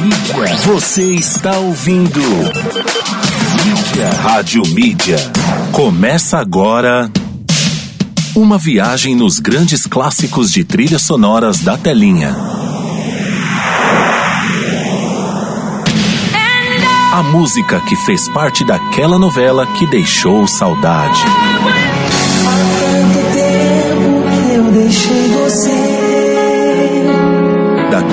Mídia. Você está ouvindo. Mídia. Rádio Mídia. Começa agora. Uma viagem nos grandes clássicos de trilhas sonoras da telinha. A música que fez parte daquela novela que deixou saudade. Tanto tempo que eu deixei você.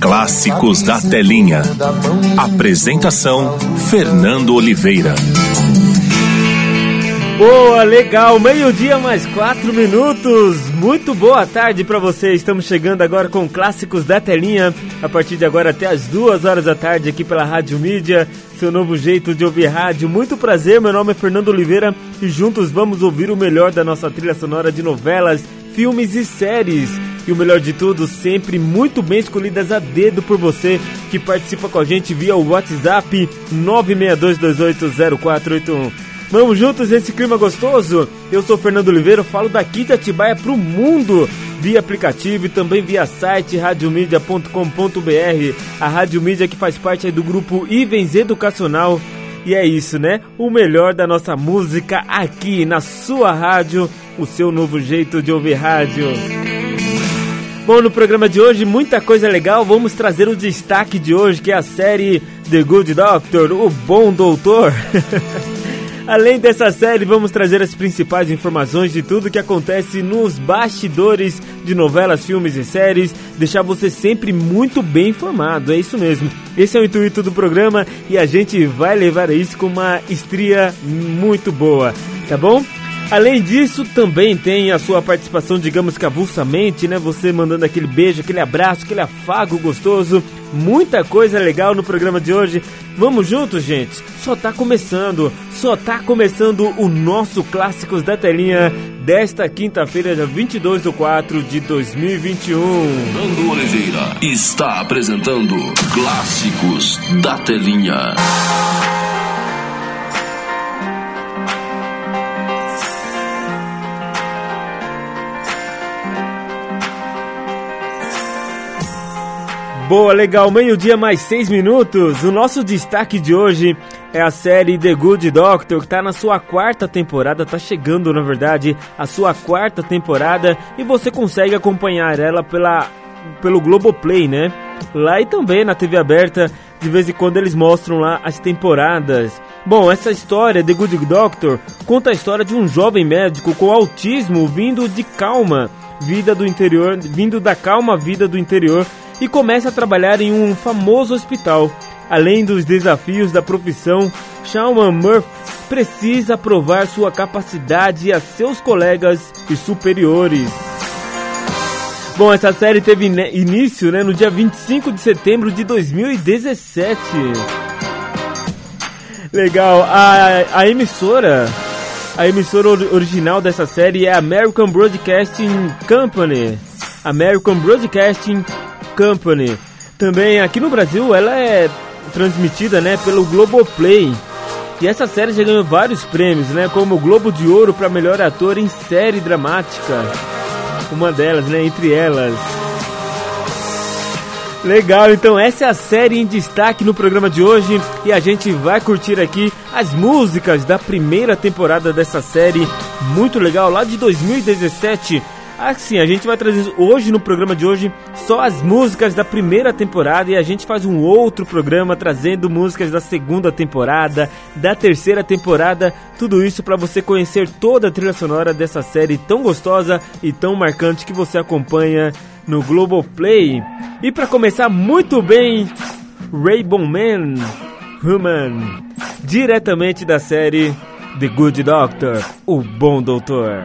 Clássicos da Telinha. Apresentação: Fernando Oliveira. Boa, legal, meio-dia mais quatro minutos. Muito boa tarde pra você. Estamos chegando agora com clássicos da telinha. A partir de agora até as duas horas da tarde aqui pela Rádio Mídia, seu novo jeito de ouvir rádio. Muito prazer, meu nome é Fernando Oliveira e juntos vamos ouvir o melhor da nossa trilha sonora de novelas, filmes e séries. E o melhor de tudo, sempre muito bem escolhidas a dedo por você que participa com a gente via o WhatsApp 962280481. Vamos juntos nesse clima gostoso? Eu sou Fernando Oliveira, falo daqui de Atibaia pro mundo, via aplicativo e também via site radiomedia.com.br. A Rádio Mídia que faz parte do grupo Ivens Educacional. E é isso, né? O melhor da nossa música aqui na sua rádio, o seu novo jeito de ouvir rádio. Bom, no programa de hoje, muita coisa legal. Vamos trazer o destaque de hoje, que é a série The Good Doctor, o Bom Doutor. Além dessa série, vamos trazer as principais informações de tudo que acontece nos bastidores de novelas, filmes e séries, deixar você sempre muito bem informado, é isso mesmo. Esse é o intuito do programa e a gente vai levar isso com uma estria muito boa, tá bom? Além disso, também tem a sua participação, digamos que avulsamente, né? Você mandando aquele beijo, aquele abraço, aquele afago gostoso. Muita coisa legal no programa de hoje. Vamos juntos, gente? Só tá começando, só tá começando o nosso Clássicos da Telinha desta quinta-feira, dia 22 de 4 de 2021. Fernando Oliveira está apresentando Clássicos da Telinha. Boa, legal, meio-dia mais seis minutos. O nosso destaque de hoje é a série The Good Doctor, que tá na sua quarta temporada, tá chegando, na verdade, a sua quarta temporada e você consegue acompanhar ela pela pelo Globoplay, né? Lá e também na TV aberta, de vez em quando eles mostram lá as temporadas. Bom, essa história, The Good Doctor, conta a história de um jovem médico com autismo vindo de calma, vida do interior, vindo da calma vida do interior e começa a trabalhar em um famoso hospital. Além dos desafios da profissão, Shawn Murphy precisa provar sua capacidade a seus colegas e superiores. Bom, essa série teve início né, no dia 25 de setembro de 2017. Legal, a, a emissora, a emissora or- original dessa série é American Broadcasting Company. American Broadcasting Company. Também aqui no Brasil ela é transmitida, né, pelo Globoplay. E essa série já ganhou vários prêmios, né, como o Globo de Ouro para melhor ator em série dramática. Uma delas, né, entre elas. Legal, então essa é a série em destaque no programa de hoje e a gente vai curtir aqui as músicas da primeira temporada dessa série, muito legal, lá de 2017. Assim, a gente vai trazer hoje no programa de hoje só as músicas da primeira temporada e a gente faz um outro programa trazendo músicas da segunda temporada, da terceira temporada, tudo isso para você conhecer toda a trilha sonora dessa série tão gostosa e tão marcante que você acompanha no Globoplay. E para começar muito bem, Rainbow Man, Human, diretamente da série The Good Doctor, o Bom Doutor.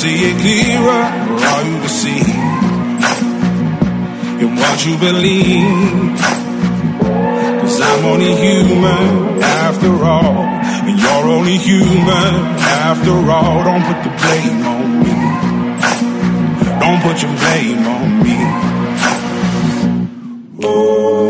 See it clearer are you deceived in what you believe? Cause I'm only human after all. And you're only human after all. Don't put the blame on me. Don't put your blame on me. Oh,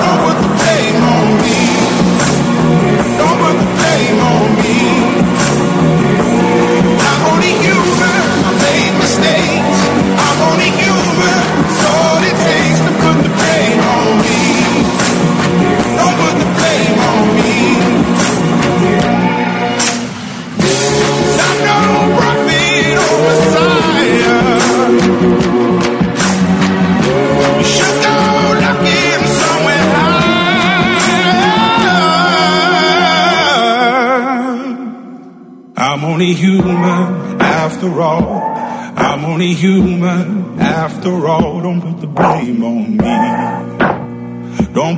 Oh.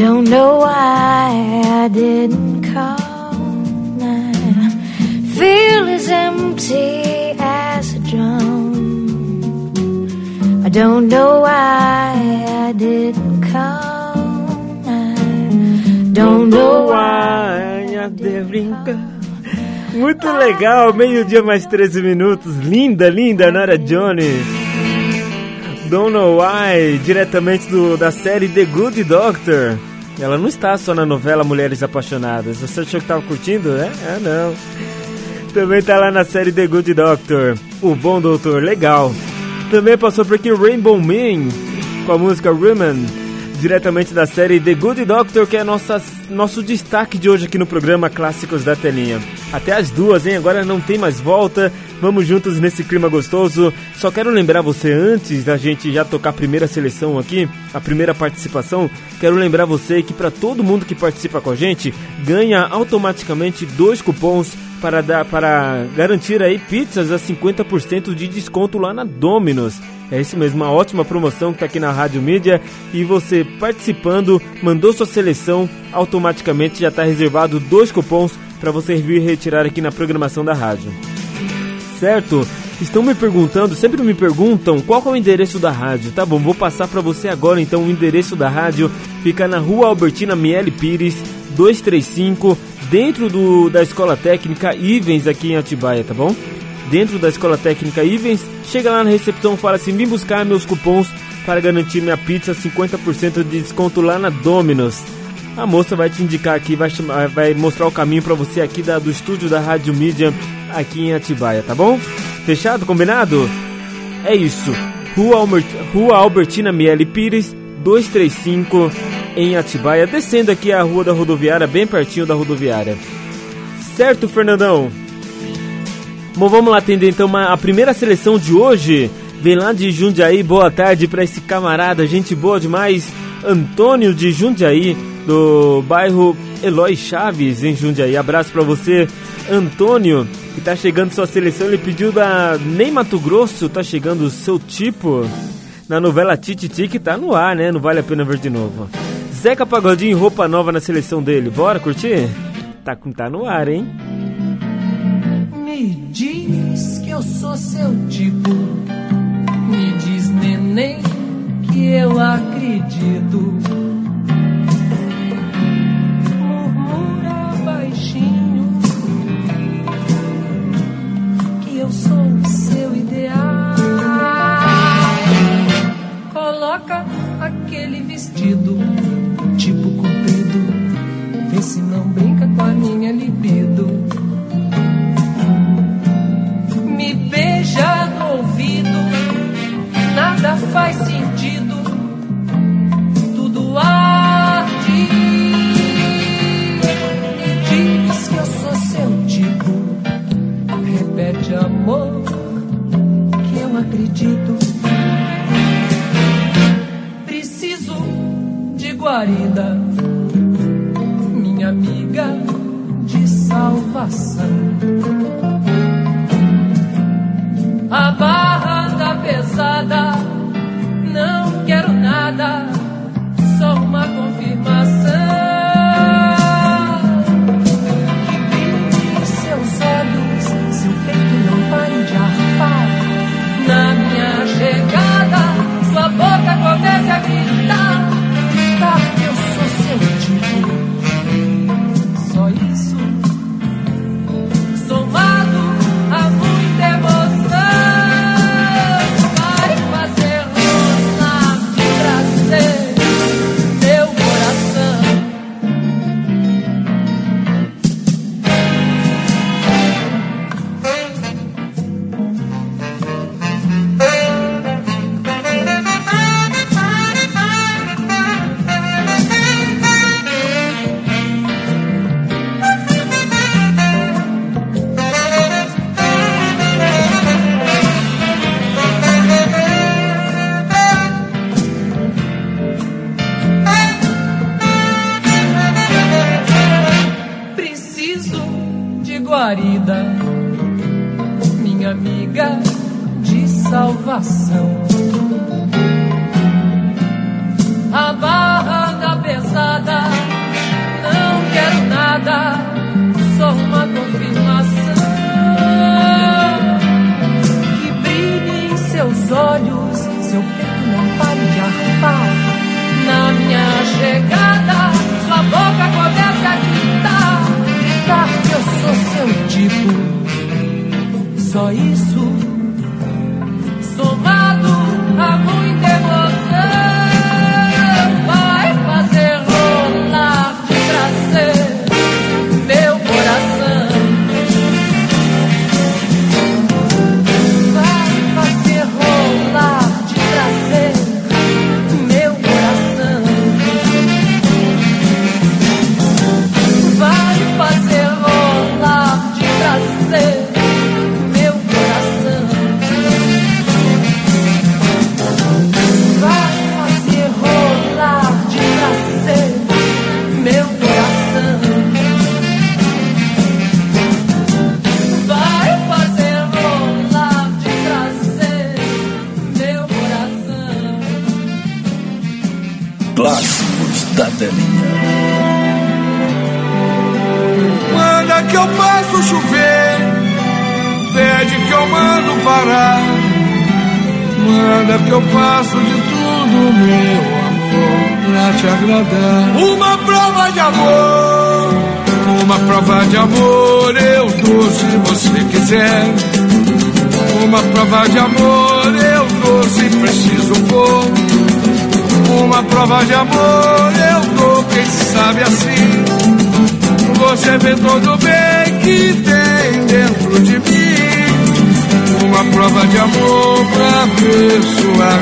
Don't know why I didn't call. My feel as empty as a drum. I don't know why I didn't call. I don't know why. I didn't brincar. Muito legal, meio-dia mais 13 minutos. Linda, linda, Nora Jones. Don't Know Why, diretamente do, da série The Good Doctor. Ela não está só na novela Mulheres Apaixonadas. Você achou que estava curtindo, né? Ah, não. Também tá lá na série The Good Doctor. O Bom Doutor, legal. Também passou por aqui Rainbow Man com a música Women, diretamente da série The Good Doctor, que é nossa, nosso destaque de hoje aqui no programa Clássicos da Telinha. Até as duas, hein? Agora não tem mais volta. Vamos juntos nesse clima gostoso. Só quero lembrar você, antes da gente já tocar a primeira seleção aqui, a primeira participação, quero lembrar você que para todo mundo que participa com a gente, ganha automaticamente dois cupons para, dar, para garantir aí pizzas a 50% de desconto lá na Domino's. É isso mesmo, uma ótima promoção que está aqui na Rádio Mídia e você participando, mandou sua seleção, automaticamente já está reservado dois cupons para você vir retirar aqui na programação da rádio. Certo? Estão me perguntando, sempre me perguntam qual é o endereço da rádio. Tá bom, vou passar para você agora então o endereço da rádio. Fica na Rua Albertina Miele Pires, 235, dentro do, da Escola Técnica Ivens aqui em Atibaia, tá bom? Dentro da Escola Técnica Ivens, chega lá na recepção, fala assim: "Vim buscar meus cupons para garantir minha pizza 50% de desconto lá na Domino's". A moça vai te indicar aqui, vai, chamar, vai mostrar o caminho para você aqui da, do estúdio da Rádio Mídia aqui em Atibaia, tá bom? Fechado? Combinado? É isso. Rua, Albert, Rua Albertina Miele Pires, 235 em Atibaia, descendo aqui a Rua da Rodoviária, bem pertinho da rodoviária. Certo, Fernandão? Bom, vamos lá atender então uma, a primeira seleção de hoje. Vem lá de Jundiaí, boa tarde para esse camarada, gente boa demais. Antônio de Jundiaí, do bairro Eloy Chaves, em Jundiaí. Abraço para você, Antônio, que tá chegando sua seleção. Ele pediu da Nem Mato Grosso, tá chegando o seu tipo. Na novela Tititi, que tá no ar, né? Não vale a pena ver de novo. Zeca Pagodinho, roupa nova na seleção dele. Bora curtir? Tá, tá no ar, hein? Me diz que eu sou seu tipo. Me diz, neném, que eu acredito. Eu sou o seu ideal. Coloca aquele vestido, tipo comprido. Vê se não brinca com a minha libido. Me beija no ouvido, nada faz sentido, amor, que eu acredito. Preciso de guarida, minha amiga de salvação. A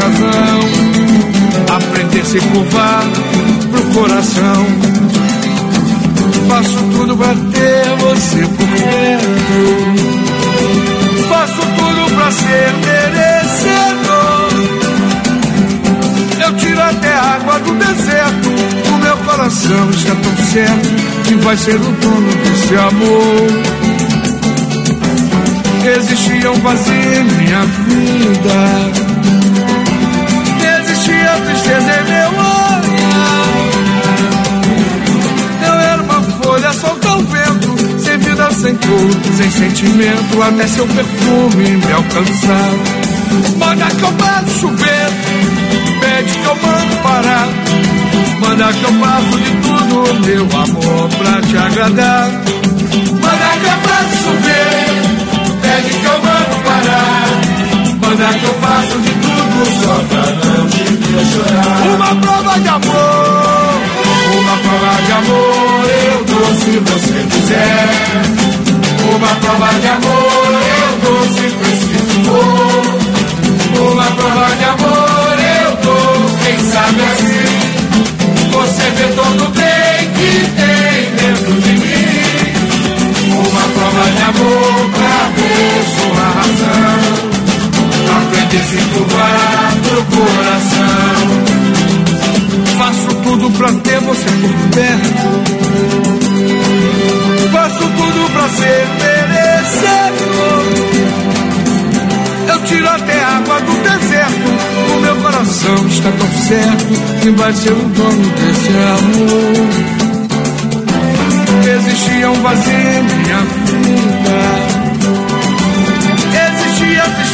razão. Aprender a se curvar pro coração. Faço tudo pra ter você por perto. Faço tudo pra ser merecedor. Eu tiro até a água do deserto. O meu coração está tão certo que vai ser o dono desse amor. Existia um vazio em minha vida. Tristeza em meu olhar. Eu era uma folha solta ao vento, sem vida, sem cor, sem sentimento, até seu perfume me alcançar. Manda que eu faço chover, pede que eu mando parar. Manda que eu faço de tudo, meu amor, pra te agradar. Manda que eu faço chover, pede que eu mando parar. Manda que eu faço de tudo, só pra não te ver chorar. Uma prova de amor, uma prova de amor, eu dou se você quiser. Uma prova de amor, eu dou se preciso for. Uma prova de amor, eu dou, quem sabe assim. Você vê todo o bem que tem dentro de mim. Uma prova de amor pra ver sua razão. Se curvar pro coração. Faço tudo pra ter você por perto. Faço tudo pra ser merecedor. Eu tiro até água do deserto. O meu coração está tão certo que vai ser o dono desse amor. Existia um vazio em minha vida.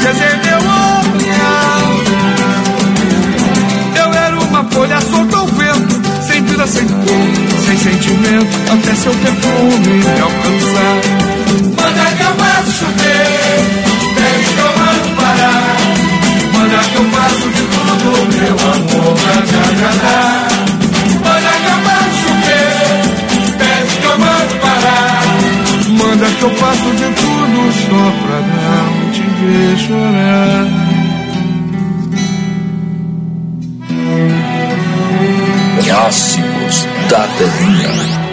Em meu olhar. Eu era uma folha solta ao vento, sem vida, sem cor, sem sentimento, até seu perfume me alcançar. Manda que eu faço chover, pede que eu mando parar. Manda que eu faço de tudo, meu amor, pra te agradar. Manda que eu faço chover, pede que eu mando parar. Manda que eu faço de tudo só pra não ver chorar. Clássicos da telinha.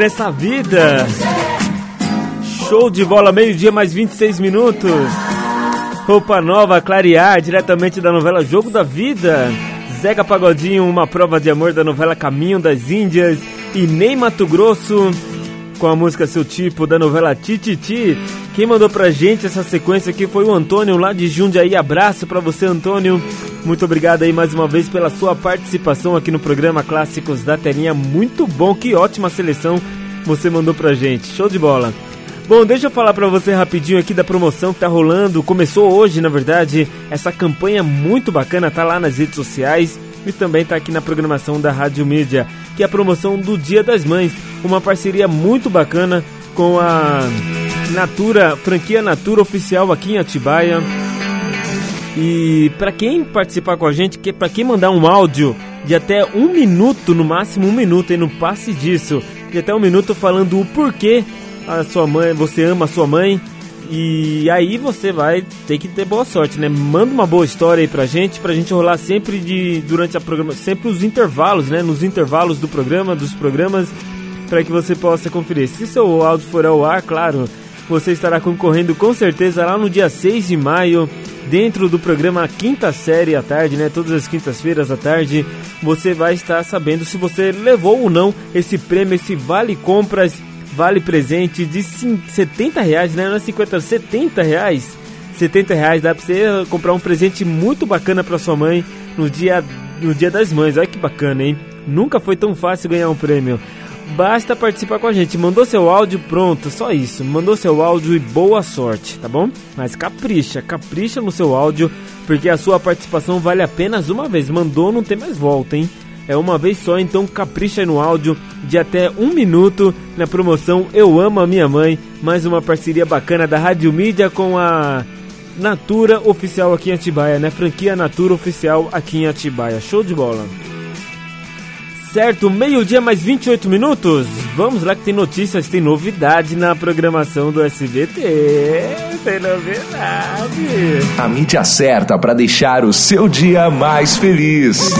Nessa vida. Show de bola, meio-dia, mais 26 minutos. Roupa nova, clarear, diretamente da novela Jogo da Vida. Zeca Pagodinho, uma prova de amor da novela Caminho das Índias. E Ney Mato Grosso, com a música Seu Tipo, da novela Tititi. Quem mandou pra gente essa sequência aqui foi o Antônio, lá de Jundiaí. Abraço pra você, Antônio. Muito obrigado aí mais uma vez pela sua participação aqui no programa Clássicos da Telinha. Muito bom, que ótima seleção você mandou pra gente. Show de bola. Bom, deixa eu falar pra você rapidinho aqui da promoção que tá rolando. Começou hoje, na verdade, essa campanha muito bacana, tá lá nas redes sociais e também tá aqui na programação da Rádio Mídia, que é a promoção do Dia das Mães, uma parceria muito bacana com a Natura, franquia Natura Oficial aqui em Atibaia. E para quem participar com a gente, que para quem mandar um áudio de até um minuto, no máximo um minuto, e não passe disso, de até um minuto falando o porquê a sua mãe, você ama a sua mãe. E aí você vai ter que ter boa sorte, né? Manda uma boa história aí pra gente, pra gente rolar sempre de durante a programa, sempre os intervalos, né? Nos intervalos do programa, dos programas, para que você possa conferir. Se seu áudio for ao ar, claro, você estará concorrendo com certeza lá no dia 6 de maio, dentro do programa Quinta Série à tarde, né? Todas as quintas-feiras à tarde, você vai estar sabendo se você levou ou não esse prêmio, esse vale compras, vale presente de 70 reais, né? Não é 50, 70 reais. 70 reais dá pra você comprar um presente muito bacana pra sua mãe no dia, no dia das mães. Olha que bacana, hein? Nunca foi tão fácil ganhar um prêmio. Basta participar com a gente. Mandou seu áudio, pronto, só isso. Mandou seu áudio e boa sorte, tá bom? Mas capricha, capricha no seu áudio, porque a sua participação vale apenas uma vez. Mandou, não tem mais volta, hein? É uma vez só, então capricha no áudio de até um minuto na promoção Eu Amo a Minha Mãe. Mais uma parceria bacana da Rádio Mídia com a Natura Oficial aqui em Atibaia, né? Franquia Natura Oficial aqui em Atibaia. Show de bola! Certo, meio-dia mais 28 minutos. Vamos lá que tem notícias, tem novidade na programação do SBT. Tem novidade. A mídia certa para deixar o seu dia mais feliz.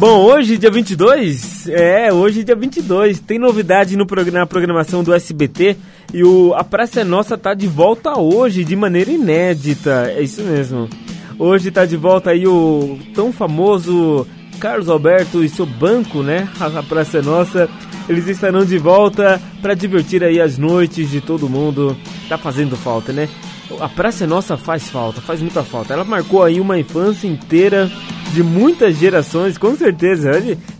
Bom, hoje, dia 22, é, hoje, dia 22, tem novidade no, prog- na programação do SBT e o A Praça é Nossa tá de volta hoje, de maneira inédita, é isso mesmo. Hoje tá de volta aí o tão famoso Carlos Alberto e seu banco, né? A Praça Nossa. Eles estarão de volta para divertir aí as noites de todo mundo. Tá fazendo falta, né? A Praça Nossa faz falta, faz muita falta. Ela marcou aí uma infância inteira de muitas gerações, com certeza.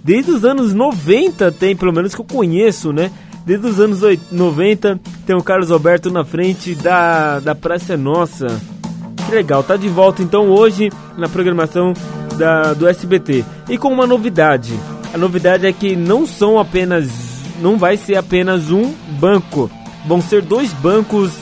Desde os anos 90 tem, pelo menos que eu conheço, né? Desde os anos oit- 90 tem o Carlos Alberto na frente da, da Praça Nossa. Que legal, tá de volta então hoje na programação da, do SBT. E com uma novidade. A novidade é que não são apenas. Não vai ser apenas um banco. Vão ser dois bancos,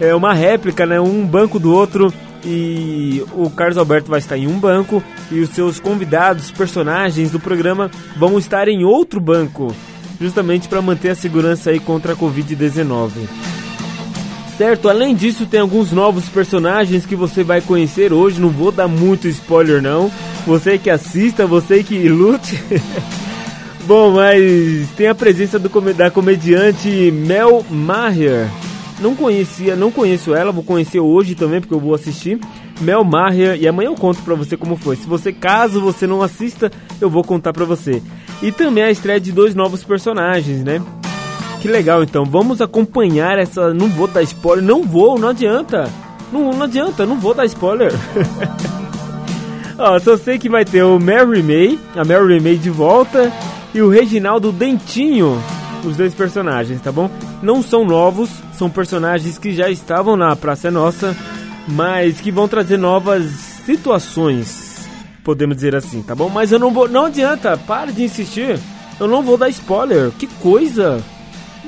é uma réplica, né? Um banco do outro. E o Carlos Alberto vai estar em um banco e os seus convidados, personagens do programa vão estar em outro banco, justamente para manter a segurança aí contra a Covid-19 certo? Além disso, tem alguns novos personagens que você vai conhecer hoje. Não vou dar muito spoiler, não. Você que assista, você que lute. Bom, mas tem a presença do, da comediante Mel Maher. Não conhecia, não conheço ela, vou conhecer hoje também porque eu vou assistir. Mel Maher e amanhã eu conto pra você como foi. Se você caso você não assista, eu vou contar pra você. E também a estreia de dois novos personagens, né? Que legal, então. Vamos acompanhar essa. Não vou dar spoiler. Não vou, não adianta. Não, não adianta, não vou dar spoiler. Ó, só sei que vai ter o Mary May, a Mary May de volta, e o Reginaldo Dentinho, os dois personagens, tá bom? Não são novos, são personagens que já estavam na Praça Nossa, mas que vão trazer novas situações, podemos dizer assim, tá bom? Mas eu não vou. Não adianta, para de insistir. Eu não vou dar spoiler. Que coisa!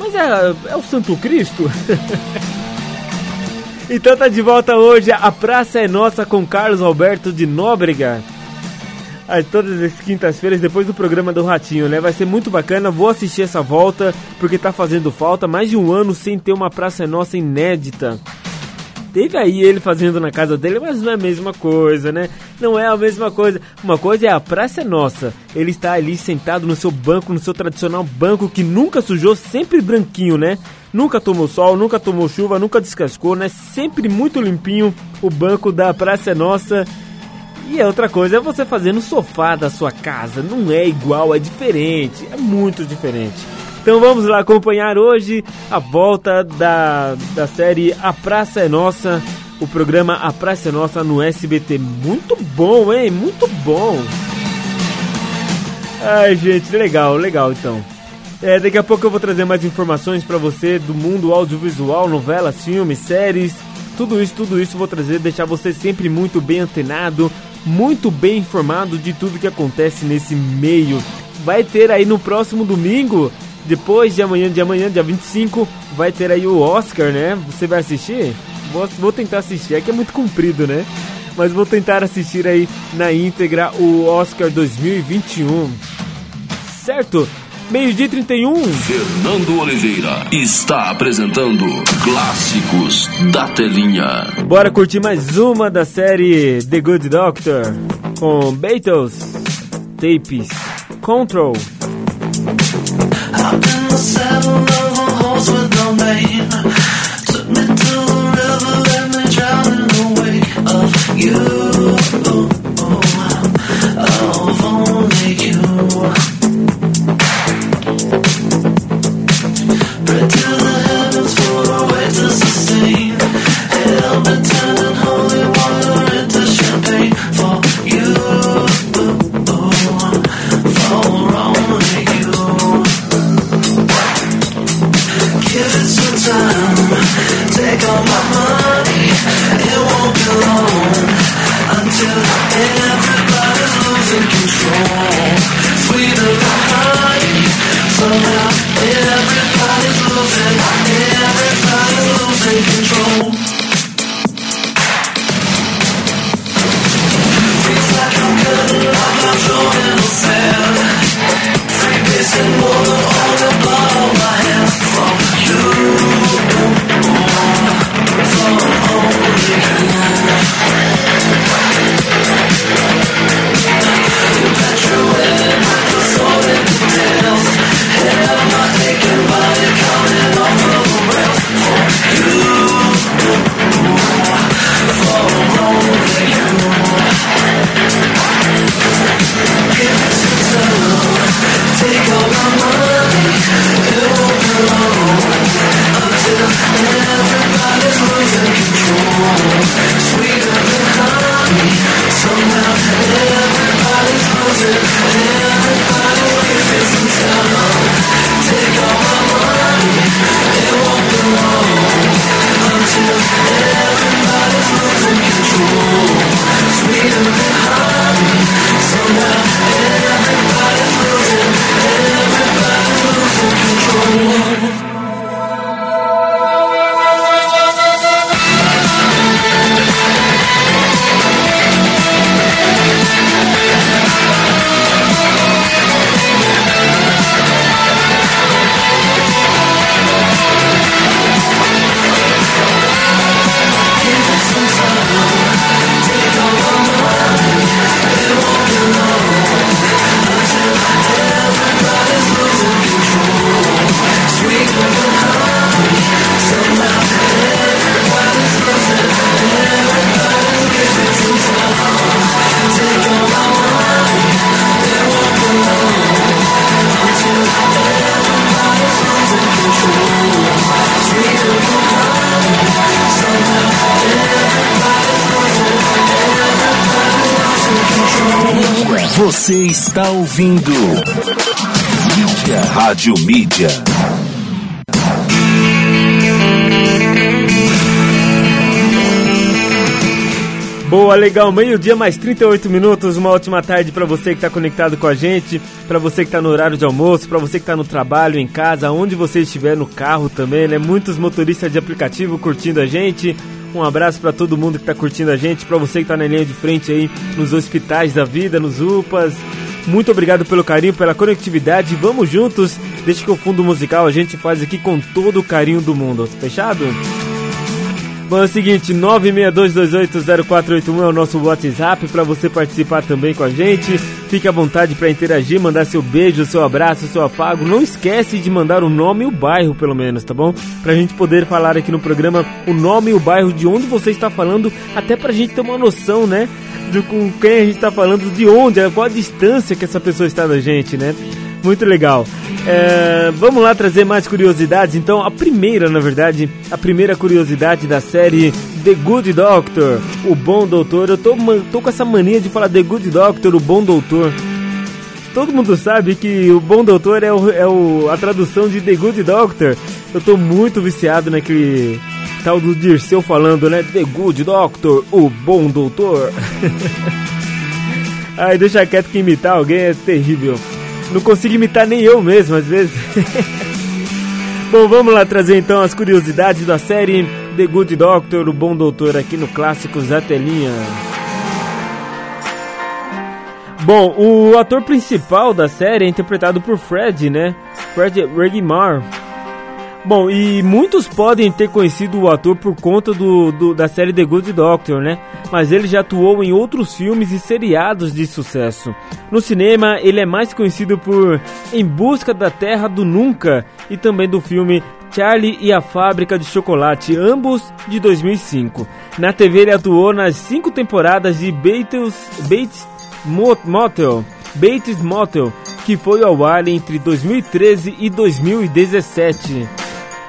Mas é, é o Santo Cristo? então tá de volta hoje. A Praça é Nossa com Carlos Alberto de Nóbrega. Aí, todas as quintas-feiras, depois do programa do Ratinho, né? Vai ser muito bacana. Vou assistir essa volta, porque tá fazendo falta. Mais de um ano sem ter uma Praça é Nossa inédita. Teve aí ele fazendo na casa dele, mas não é a mesma coisa, né? Não é a mesma coisa. Uma coisa é a praça é nossa. Ele está ali sentado no seu banco, no seu tradicional banco que nunca sujou, sempre branquinho, né? Nunca tomou sol, nunca tomou chuva, nunca descascou, né? Sempre muito limpinho o banco da praça é nossa. E a outra coisa é você fazer no sofá da sua casa. Não é igual, é diferente, é muito diferente. Então vamos lá acompanhar hoje a volta da, da série A Praça é Nossa, o programa A Praça é Nossa no SBT. Muito bom, hein? Muito bom. Ai, gente, legal, legal então. É, daqui a pouco eu vou trazer mais informações para você do mundo audiovisual, novelas, filmes, séries, tudo isso, tudo isso vou trazer, deixar você sempre muito bem antenado, muito bem informado de tudo que acontece nesse meio. Vai ter aí no próximo domingo depois de amanhã, de amanhã, dia 25, vai ter aí o Oscar, né? Você vai assistir? Vou, vou tentar assistir, é que é muito comprido, né? Mas vou tentar assistir aí na íntegra o Oscar 2021. Certo? Meio-dia 31. Fernando Oliveira está apresentando Clássicos da Telinha. Bora curtir mais uma da série The Good Doctor com Beatles, Tapes, Control. Took me Você está ouvindo Mídia, Rádio Mídia. Boa, legal. Meio-dia mais 38 minutos. Uma ótima tarde para você que está conectado com a gente, para você que está no horário de almoço, para você que está no trabalho, em casa, onde você estiver no carro também, né? Muitos motoristas de aplicativo curtindo a gente. Um abraço para todo mundo que está curtindo a gente, para você que está na linha de frente aí nos hospitais da vida, nos UPAs. Muito obrigado pelo carinho, pela conectividade. Vamos juntos. Deixa que o fundo musical a gente faz aqui com todo o carinho do mundo. Fechado? Bom, é o seguinte, 962280481 é o nosso WhatsApp para você participar também com a gente. Fique à vontade para interagir, mandar seu beijo, seu abraço, seu afago. Não esquece de mandar o nome e o bairro, pelo menos, tá bom? Pra gente poder falar aqui no programa o nome e o bairro de onde você está falando, até pra gente ter uma noção, né? De com quem a gente está falando, de onde, qual a distância que essa pessoa está da gente, né? Muito legal. É, vamos lá trazer mais curiosidades. Então, a primeira, na verdade, a primeira curiosidade da série The Good Doctor, o Bom Doutor. Eu tô, tô com essa mania de falar The Good Doctor, o Bom Doutor. Todo mundo sabe que o Bom Doutor é, o, é o, a tradução de The Good Doctor. Eu tô muito viciado naquele tal do Dirceu falando, né? The Good Doctor, o Bom Doutor. Ai, deixa quieto que imitar alguém é terrível. Não consigo imitar nem eu mesmo, às vezes. Bom, vamos lá trazer então as curiosidades da série The Good Doctor, o Bom Doutor, aqui no Clássicos da Telinha. Bom, o ator principal da série é interpretado por Fred, né? Fred Regimar. Bom, e muitos podem ter conhecido o ator por conta do, do- da série The Good Doctor, né? Mas ele já atuou em outros filmes e seriados de sucesso. No cinema, ele é mais conhecido por Em Busca da Terra do Nunca e também do filme Charlie e a Fábrica de Chocolate, ambos de 2005. Na TV, ele atuou nas cinco temporadas de Bates, Bates Mo- Motel, Bates Motel, que foi ao ar entre 2013 e 2017.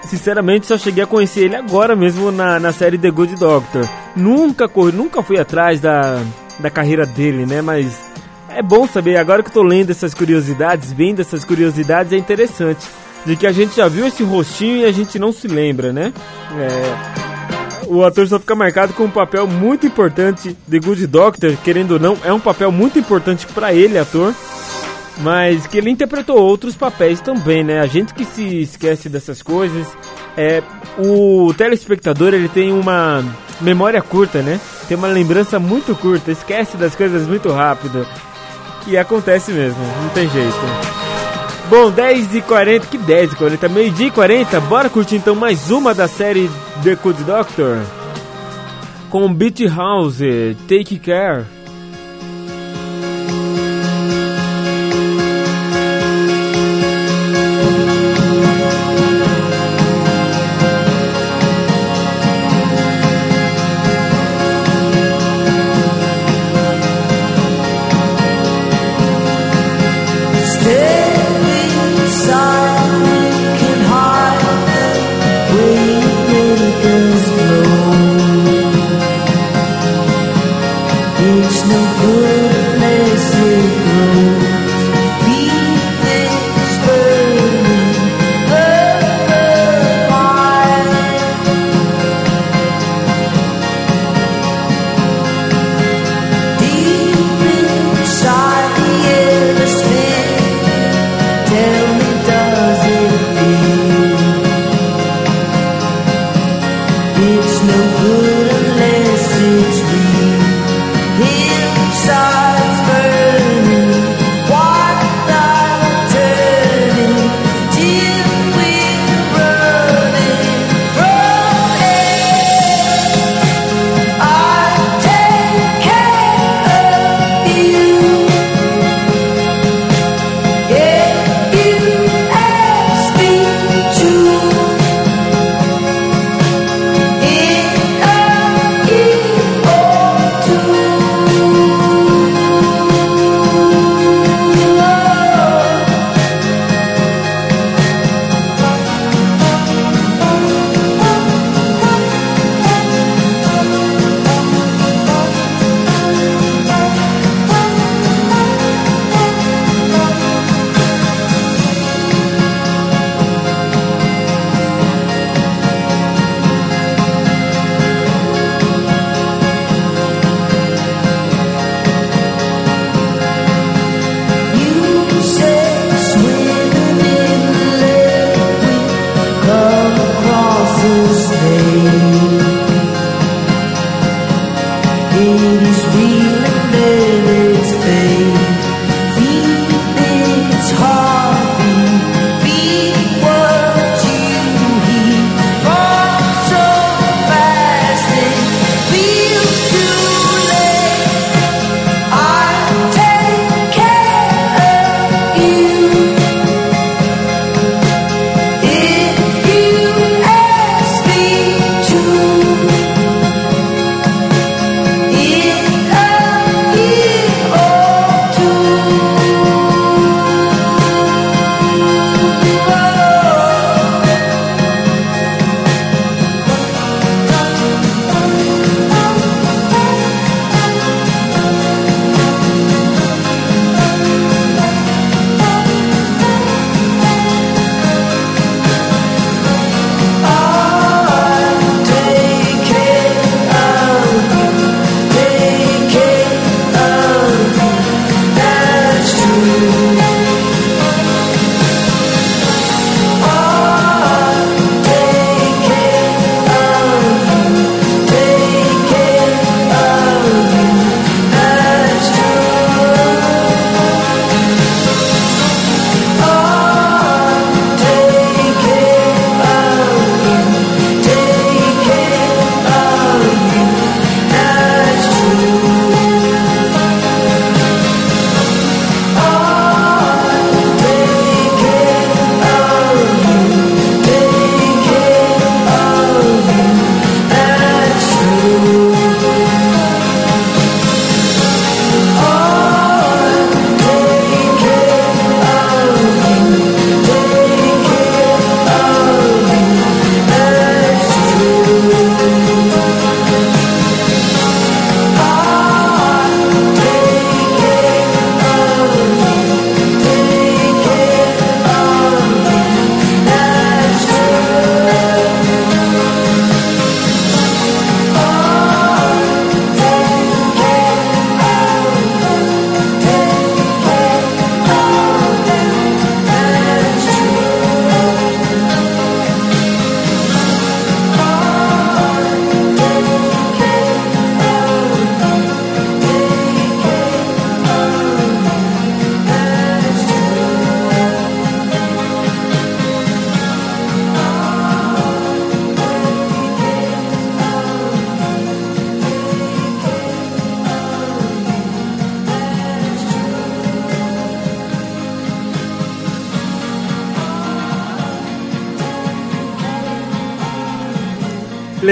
Sinceramente, só cheguei a conhecer ele agora mesmo na, na série The Good Doctor. Nunca corri, nunca fui atrás da, da carreira dele, né? Mas é bom saber, agora que eu tô lendo essas curiosidades, vendo essas curiosidades, é interessante. De que a gente já viu esse rostinho e a gente não se lembra, né? É, o ator só fica marcado com um papel muito importante The Good Doctor, querendo ou não, é um papel muito importante pra ele, ator. Mas que ele interpretou outros papéis também, né? A gente que se esquece dessas coisas. É, o telespectador ele tem uma memória curta, né? Tem uma lembrança muito curta, esquece das coisas muito rápido. E acontece mesmo, não tem jeito. Bom, 10 e 40, que 10 e 40, meio-dia e 40, bora curtir então mais uma da série The Good Doctor. Com Beat House, Take Care.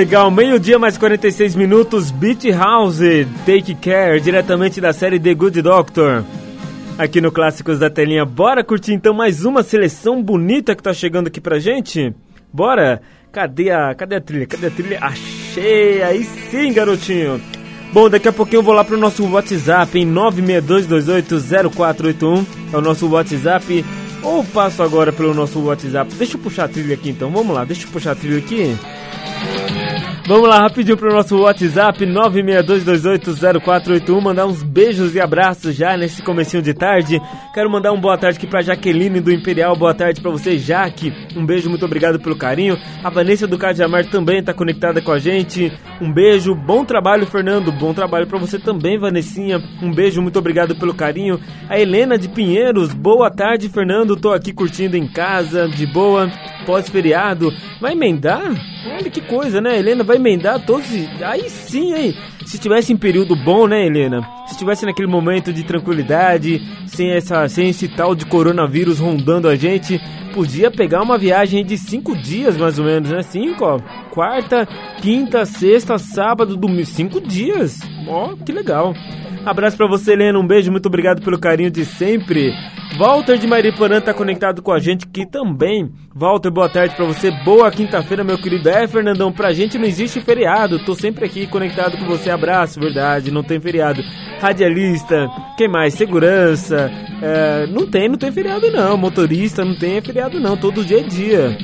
Legal, meio-dia mais 46 minutos, Beat House, Take Care, diretamente da série The Good Doctor. Aqui no Clássicos da Telinha, bora curtir então mais uma seleção bonita que tá chegando aqui pra gente? Bora? Cadê a, cadê a trilha? Cadê a trilha? Achei, aí sim, garotinho. Bom, daqui a pouquinho eu vou lá pro nosso WhatsApp em 962280481, é o nosso WhatsApp. Ou passo agora pelo nosso WhatsApp. Deixa eu puxar a trilha aqui então, vamos lá, deixa eu puxar a trilha aqui. Vamos lá, rapidinho pro nosso WhatsApp 962280481, mandar uns beijos e abraços já nesse comecinho de tarde. Quero mandar um boa tarde aqui pra Jaqueline do Imperial, boa tarde pra você, Jaque. Um beijo, muito obrigado pelo carinho. A Vanessa do Cajamar também tá conectada com a gente. Um beijo, bom trabalho, Fernando. Bom trabalho pra você também, Vanessinha. Um beijo, muito obrigado pelo carinho. A Helena de Pinheiros, boa tarde, Fernando. Tô aqui curtindo em casa, de boa, pós-feriado. Vai emendar? Olha que coisa, né? Helena vai emendar todos. Aí sim, hein? Se tivesse em período bom, né, Helena? Se tivesse naquele momento de tranquilidade, sem, essa, sem esse tal de coronavírus rondando a gente, podia pegar uma viagem de cinco dias, mais ou menos, né? Cinco, ó. Quarta, quinta, sexta, sábado, domingo. Cinco dias. Ó, que legal. Abraço pra você, Helena. Um beijo, muito obrigado pelo carinho de sempre. Walter de Mariporã tá conectado com a gente aqui também. Walter, boa tarde pra você. Boa quinta-feira, meu querido. É, Fernandão, pra gente não existe feriado. Tô sempre aqui conectado com você. Abraço, verdade, não tem feriado. Radialista, quem mais? Segurança. É, não tem, não tem feriado não. Motorista, não tem feriado não. Todo dia é dia.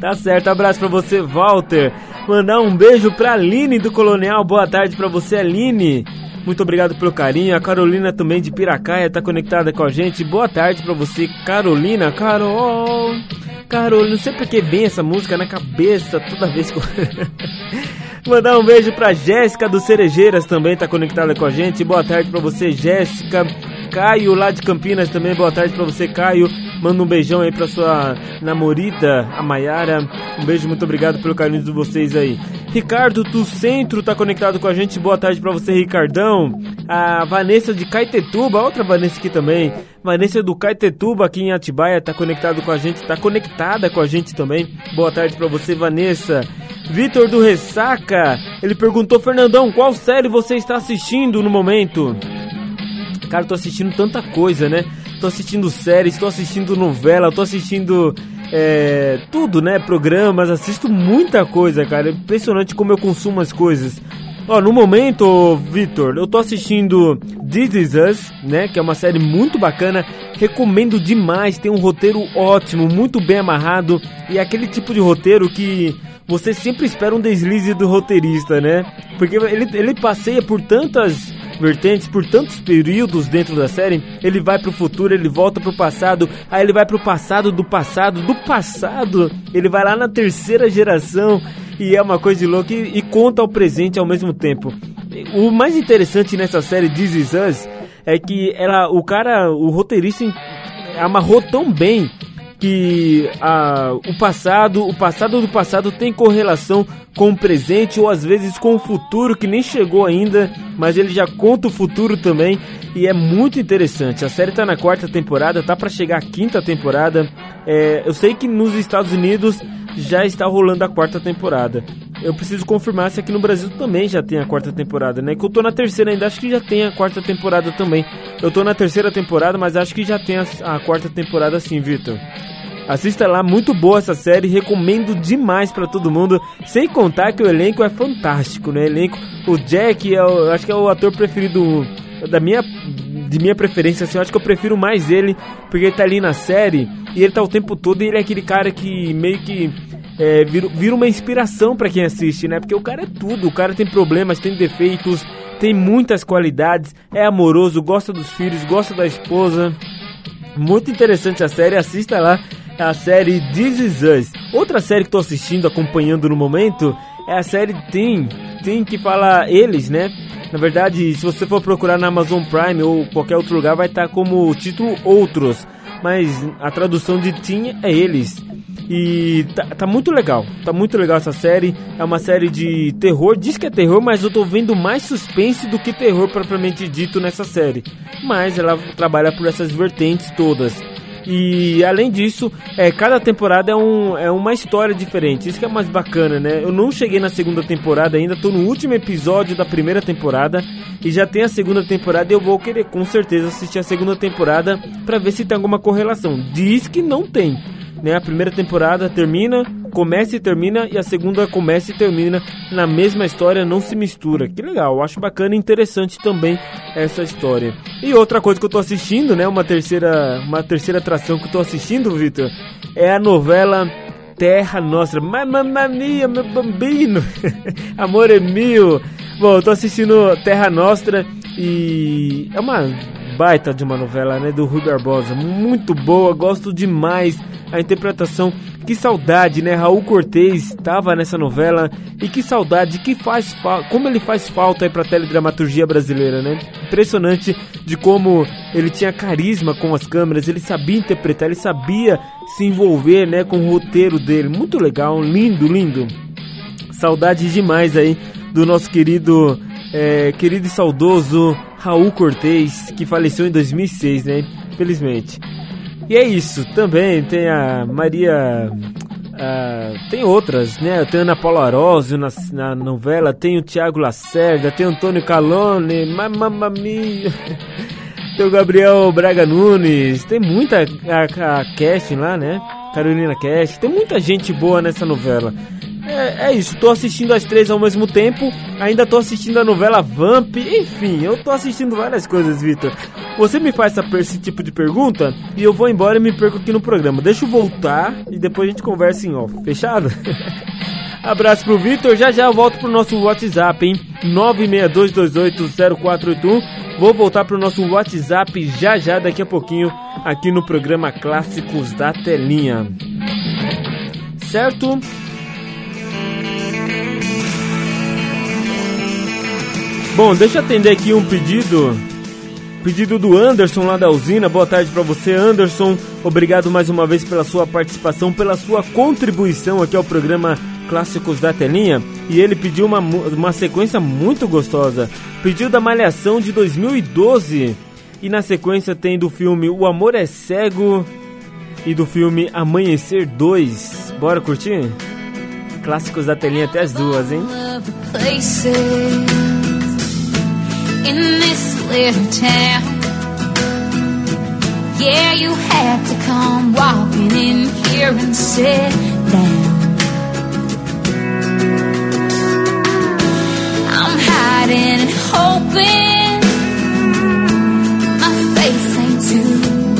Tá certo, abraço pra você, Walter. Mandar um beijo pra Aline do Colonial. Boa tarde pra você, Aline. Muito obrigado pelo carinho. A Carolina também de Piracaia tá conectada com a gente. Boa tarde pra você, Carolina. Carol. Carolina, não sei porque vem essa música na cabeça toda vez que eu... Mandar um beijo pra Jéssica do Cerejeiras também tá conectada com a gente. Boa tarde pra você, Jéssica. Caio lá de Campinas também, boa tarde pra você, Caio. Manda um beijão aí pra sua namorida, a Maiara. Um beijo, muito obrigado pelo carinho de vocês aí. Ricardo do Centro tá conectado com a gente. Boa tarde pra você, Ricardão. A Vanessa de Caetetuba, outra Vanessa aqui também. Vanessa do Caetetuba aqui em Atibaia tá conectado com a gente, tá conectada com a gente também. Boa tarde pra você, Vanessa. Vitor do Ressaca, ele perguntou, Fernandão, qual série você está assistindo no momento? Cara, eu tô assistindo tanta coisa, né? Tô assistindo séries, tô assistindo novela, tô assistindo é, tudo, né? Programas, assisto muita coisa, cara. É impressionante como eu consumo as coisas. Ó, no momento, Vitor, eu tô assistindo This Is Us, né? Que é uma série muito bacana. Recomendo demais. Tem um roteiro ótimo, muito bem amarrado. E é aquele tipo de roteiro que você sempre espera um deslize do roteirista, né? Porque ele, ele passeia por tantas vertentes, por tantos períodos dentro da série. Ele vai pro futuro, ele volta pro passado, aí ele vai pro passado do passado, do passado, ele vai lá na terceira geração e é uma coisa de louco e, e conta ao presente ao mesmo tempo. O mais interessante nessa série This Is Us é que ela, o cara, o roteirista amarrou tão bem que a, o passado, o passado do passado tem correlação com o presente ou às vezes com o futuro que nem chegou ainda, mas ele já conta o futuro também e é muito interessante. A série tá na quarta temporada, tá para chegar a quinta temporada. É, eu sei que nos Estados Unidos já está rolando a quarta temporada. Eu preciso confirmar se aqui no Brasil também já tem a quarta temporada, né? Que eu tô na terceira ainda, acho que já tem a quarta temporada também. Eu tô na terceira temporada, mas acho que já tem a, a quarta temporada sim, Vitor. Assista lá, muito boa essa série, recomendo demais para todo mundo. Sem contar que o elenco é fantástico, né? Elenco, o Jack é, o, acho que é o ator preferido da minha de minha preferência, assim, eu acho que eu prefiro mais ele, porque ele tá ali na série e ele tá o tempo todo e ele é aquele cara que meio que é, vira, vira uma inspiração para quem assiste, né? Porque o cara é tudo, o cara tem problemas, tem defeitos, tem muitas qualidades, é amoroso, gosta dos filhos, gosta da esposa. Muito interessante a série, assista lá a série This Is Us. Outra série que tô assistindo, acompanhando no momento, é a série Team, Team que fala eles, né? Na verdade, se você for procurar na Amazon Prime ou qualquer outro lugar, vai estar como título Outros. Mas a tradução de Team é eles. E tá, tá, muito legal, tá muito legal essa série. É uma série de terror, diz que é terror, mas eu tô vendo mais suspense do que terror propriamente dito nessa série. Mas ela trabalha por essas vertentes todas. E além disso, é, cada temporada é, um, é uma história diferente. Isso que é mais bacana, né? Eu não cheguei na segunda temporada ainda, tô no último episódio da primeira temporada e já tem a segunda temporada e eu vou querer com certeza assistir a segunda temporada para ver se tem alguma correlação. Diz que não tem. Né? A primeira temporada termina, começa e termina, e a segunda começa e termina na mesma história, não se mistura. Que legal, eu acho bacana e interessante também essa história. E outra coisa que eu tô assistindo, né? Uma terceira, uma terceira atração que eu tô assistindo, Vitor, é a novela Terra Nostra. Mamma mia, meu bambino. Amor é mio. Bom, eu tô assistindo Terra Nostra e é uma baita de uma novela, né, do Rui Barbosa, muito boa, gosto demais a interpretação. Que saudade, né? Raul Cortez estava nessa novela e que saudade, que faz como ele faz falta aí para teledramaturgia brasileira, né? Impressionante de como ele tinha carisma com as câmeras, ele sabia interpretar, ele sabia se envolver, né, com o roteiro dele. Muito legal, lindo, lindo. Saudade demais aí do nosso querido, é, querido e saudoso Raul Cortez, que faleceu em 2006, né? Infelizmente. E é isso, também tem a Maria. tem outras, né? Tem Ana Paula Arósio na, na novela, tem o Tiago Lacerda, tem o Antônio Calone, mamma mia. tem o Gabriel Braga Nunes, tem muita a, a casting lá, né? Carolina Cash, tem muita gente boa nessa novela. É, é, isso, tô assistindo as três ao mesmo tempo, ainda tô assistindo a novela Vamp, enfim, eu tô assistindo várias coisas, Vitor. Você me faz essa, esse tipo de pergunta e eu vou embora e me perco aqui no programa. Deixa eu voltar e depois a gente conversa em off, fechado? Abraço pro Vitor, já já eu volto pro nosso WhatsApp, hein? 962280481. Vou voltar pro nosso WhatsApp já já daqui a pouquinho aqui no programa Clássicos da Telinha. Certo? Bom, deixa eu atender aqui um pedido. Pedido do Anderson lá da usina. Boa tarde para você, Anderson. Obrigado mais uma vez pela sua participação, pela sua contribuição aqui ao programa Clássicos da Telinha. E ele pediu uma, uma sequência muito gostosa. Pediu da Malhação de 2012. E na sequência tem do filme O Amor é Cego e do filme Amanhecer 2. Bora curtir? Clássicos da Telinha até as duas, hein? In this little town. Yeah, you had to come walking in here and sit down. I'm hiding and hoping my face ain't too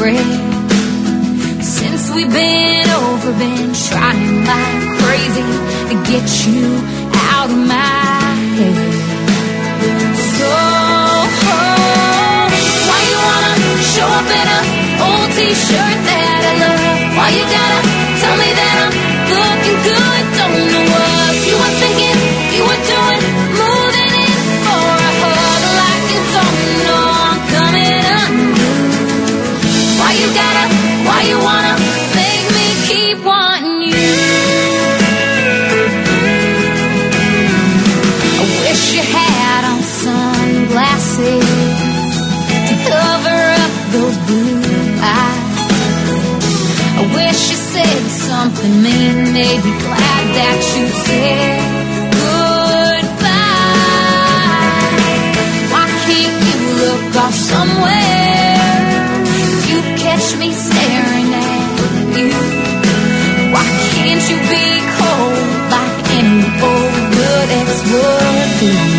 red. Since we've been over, been trying like crazy to get you out of my t-shirt that I love. Why you gotta made me glad that you said goodbye. Why can't you look off somewhere? You catch me staring at you, why can't you be cold like any old good ex would be?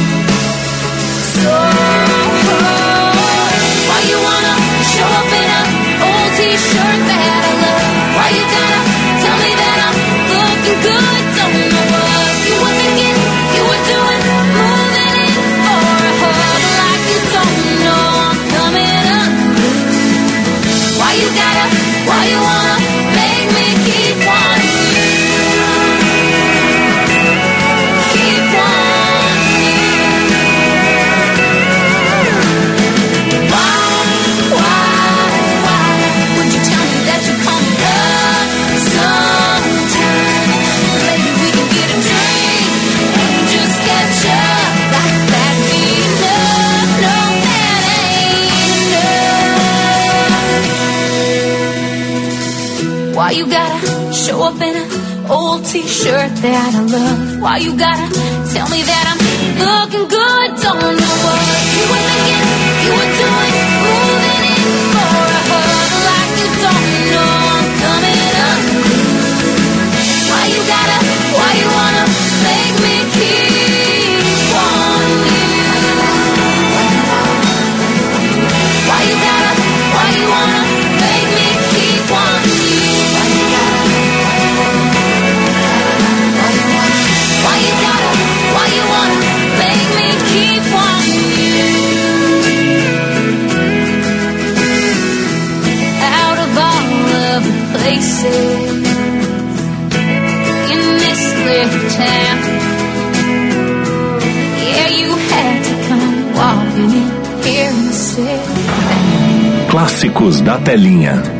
Why you gotta show up in an old t-shirt that I love? Why you gotta tell me that I'm looking good? Don't know what you were thinking, you were doing. places in this little town. Yeah, you had to come walking in here and. Clássicos da telinha.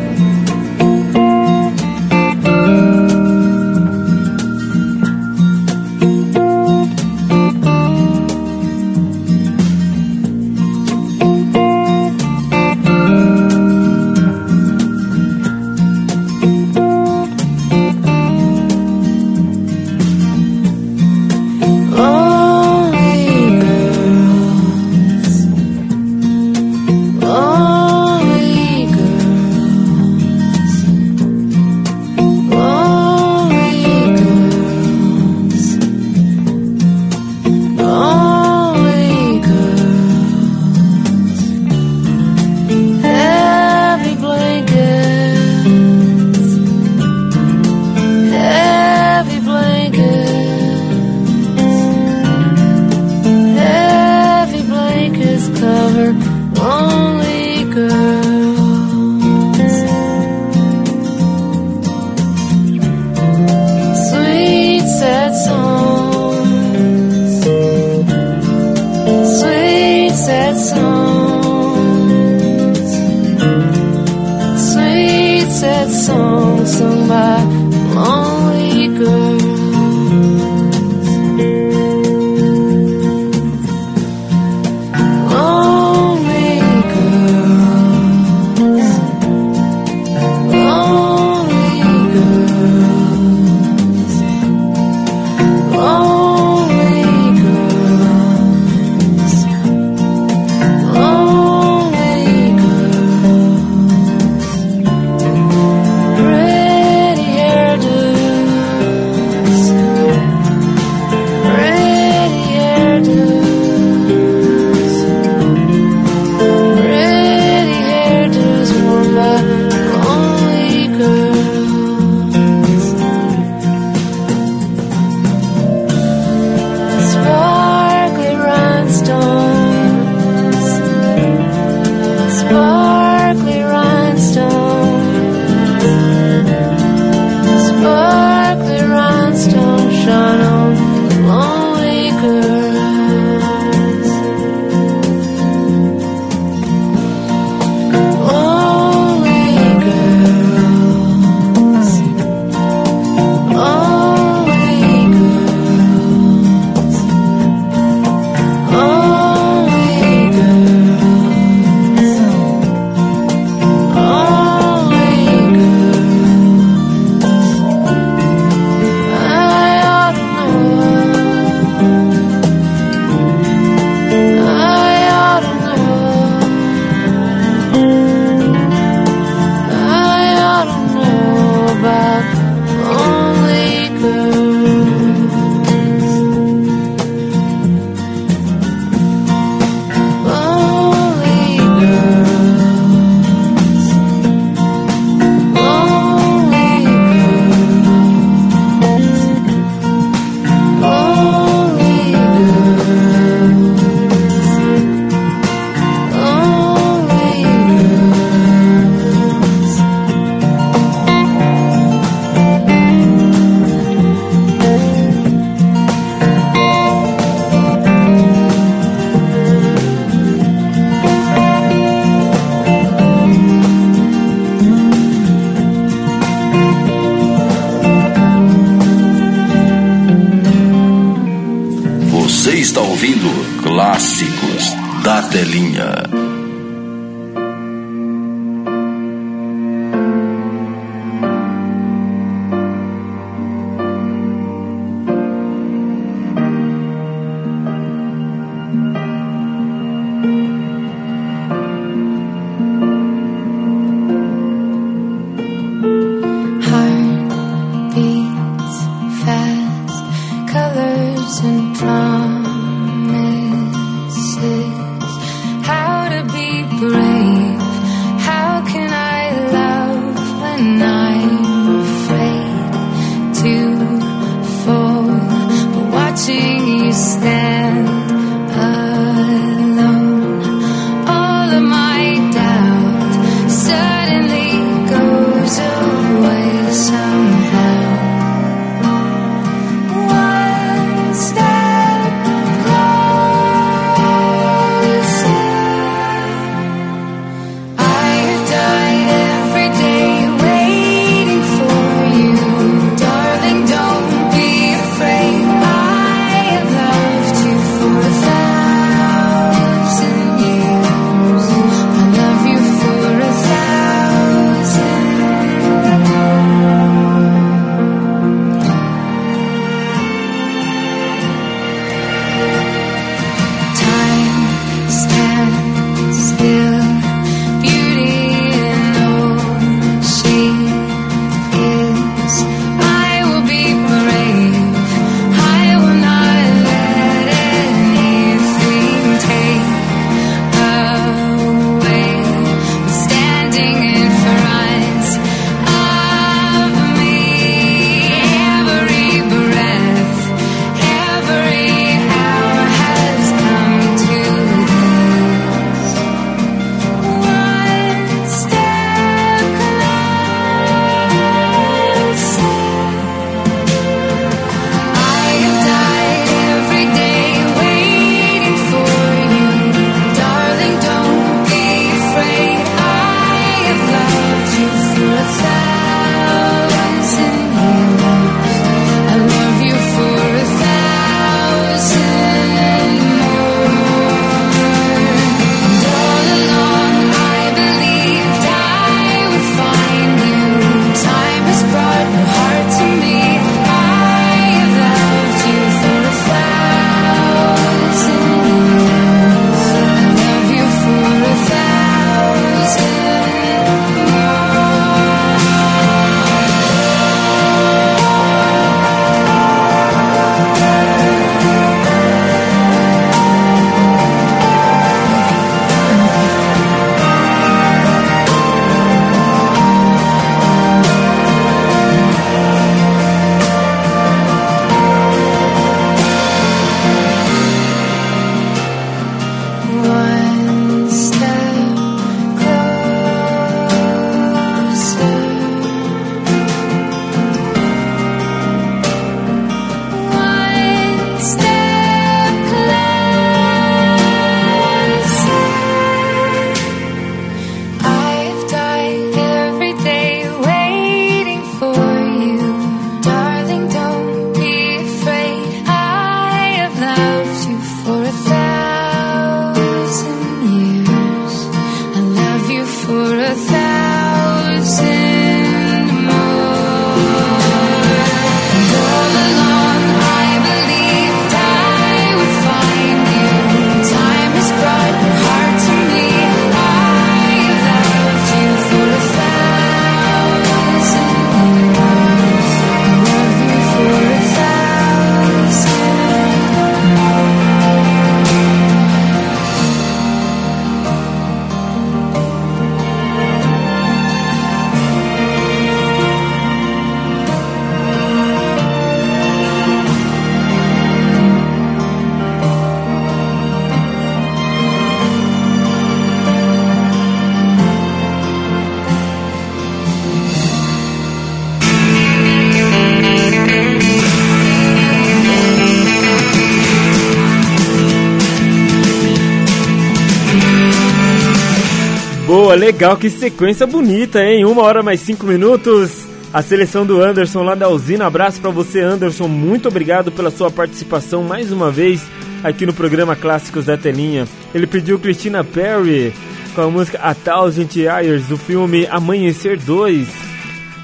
Legal, que sequência bonita, hein? Uma hora mais cinco minutos. A seleção do Anderson lá da usina. Abraço pra você, Anderson. Muito obrigado pela sua participação mais uma vez aqui no programa Clássicos da Telinha. Ele pediu Christina Perry com a música A Thousand Years do filme Amanhecer 2.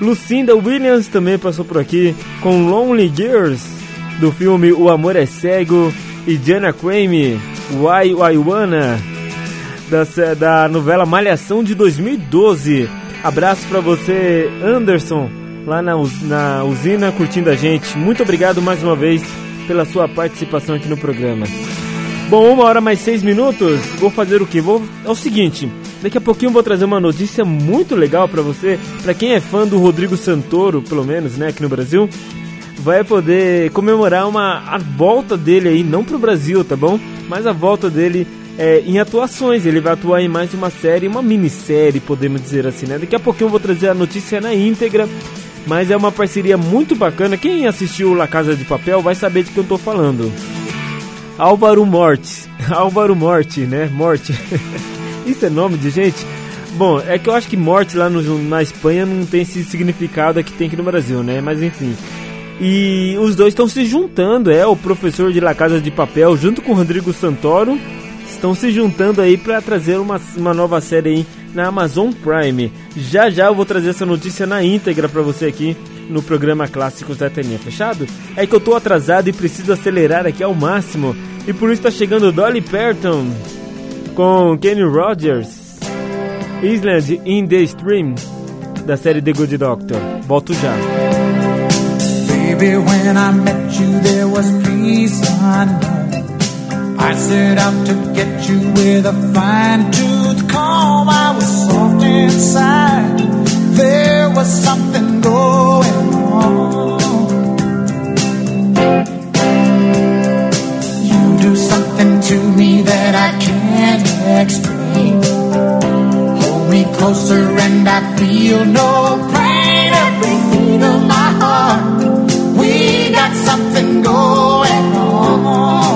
Lucinda Williams também passou por aqui com Lonely Girls do filme O Amor é Cego e Jana Crame Why Why Wanna da, da novela Malhação de 2012. Abraço pra você, Anderson, lá na, na usina curtindo a gente. Muito obrigado mais uma vez pela sua participação aqui no programa. Bom, uma hora mais seis minutos. Vou fazer o que? Vou é o seguinte. Daqui a pouquinho vou trazer uma notícia muito legal pra você. Pra quem é fã do Rodrigo Santoro, pelo menos, né, aqui no Brasil, vai poder comemorar uma a volta dele aí, não pro Brasil, tá bom? Mas a volta dele é, em atuações. Ele vai atuar em mais uma série, uma minissérie, podemos dizer assim, né? Daqui a pouquinho eu vou trazer a notícia na íntegra. Mas é uma parceria muito bacana. Quem assistiu La Casa de Papel vai saber de que eu tô falando. Álvaro Morte. Álvaro Morte, né? Morte. Isso é nome de gente? Bom, é que eu acho que morte lá no, na Espanha não tem esse significado que tem aqui no Brasil, né? Mas enfim. E os dois estão se juntando, é o professor de La Casa de Papel junto com o Rodrigo Santoro estão se juntando aí para trazer uma, uma nova série aí na Amazon Prime. Já já eu vou trazer essa notícia na íntegra para você aqui no programa Clássicos da Telinha, fechado? É que eu tô atrasado e preciso acelerar aqui ao máximo e por isso tá chegando Dolly Parton com Kenny Rogers, Island in the Stream da série The Good Doctor. Volto já. Baby, I set out to get you with a fine tooth comb. I was soft inside. There was something going on. You do something to me that I can't explain. Hold me closer and I feel no pain. Every beat of my heart, we got something going on.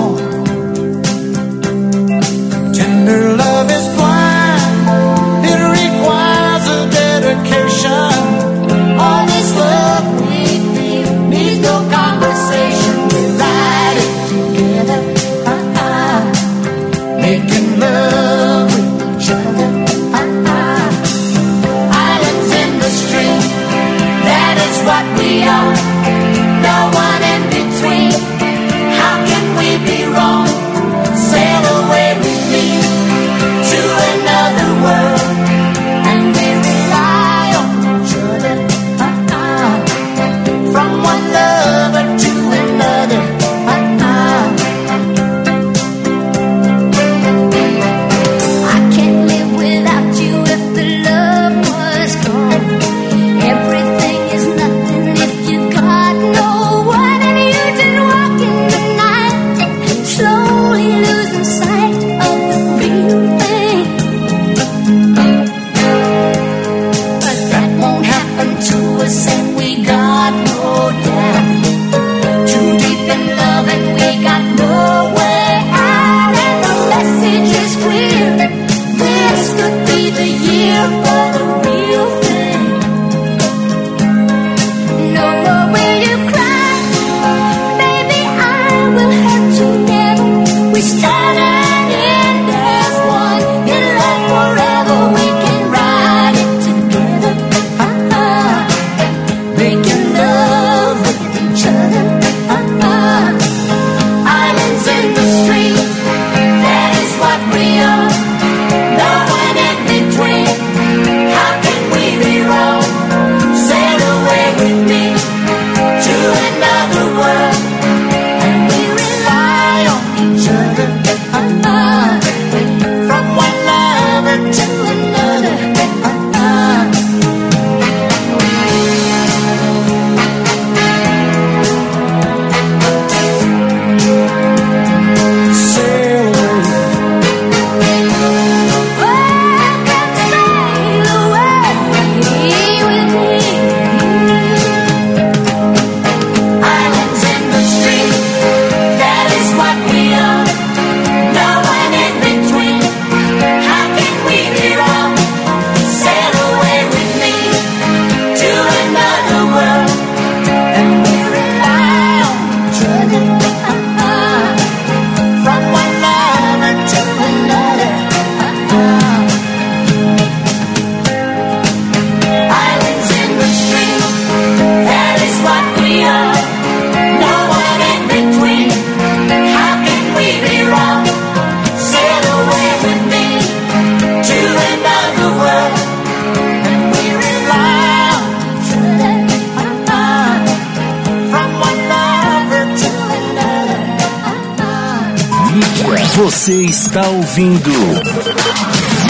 Ouvindo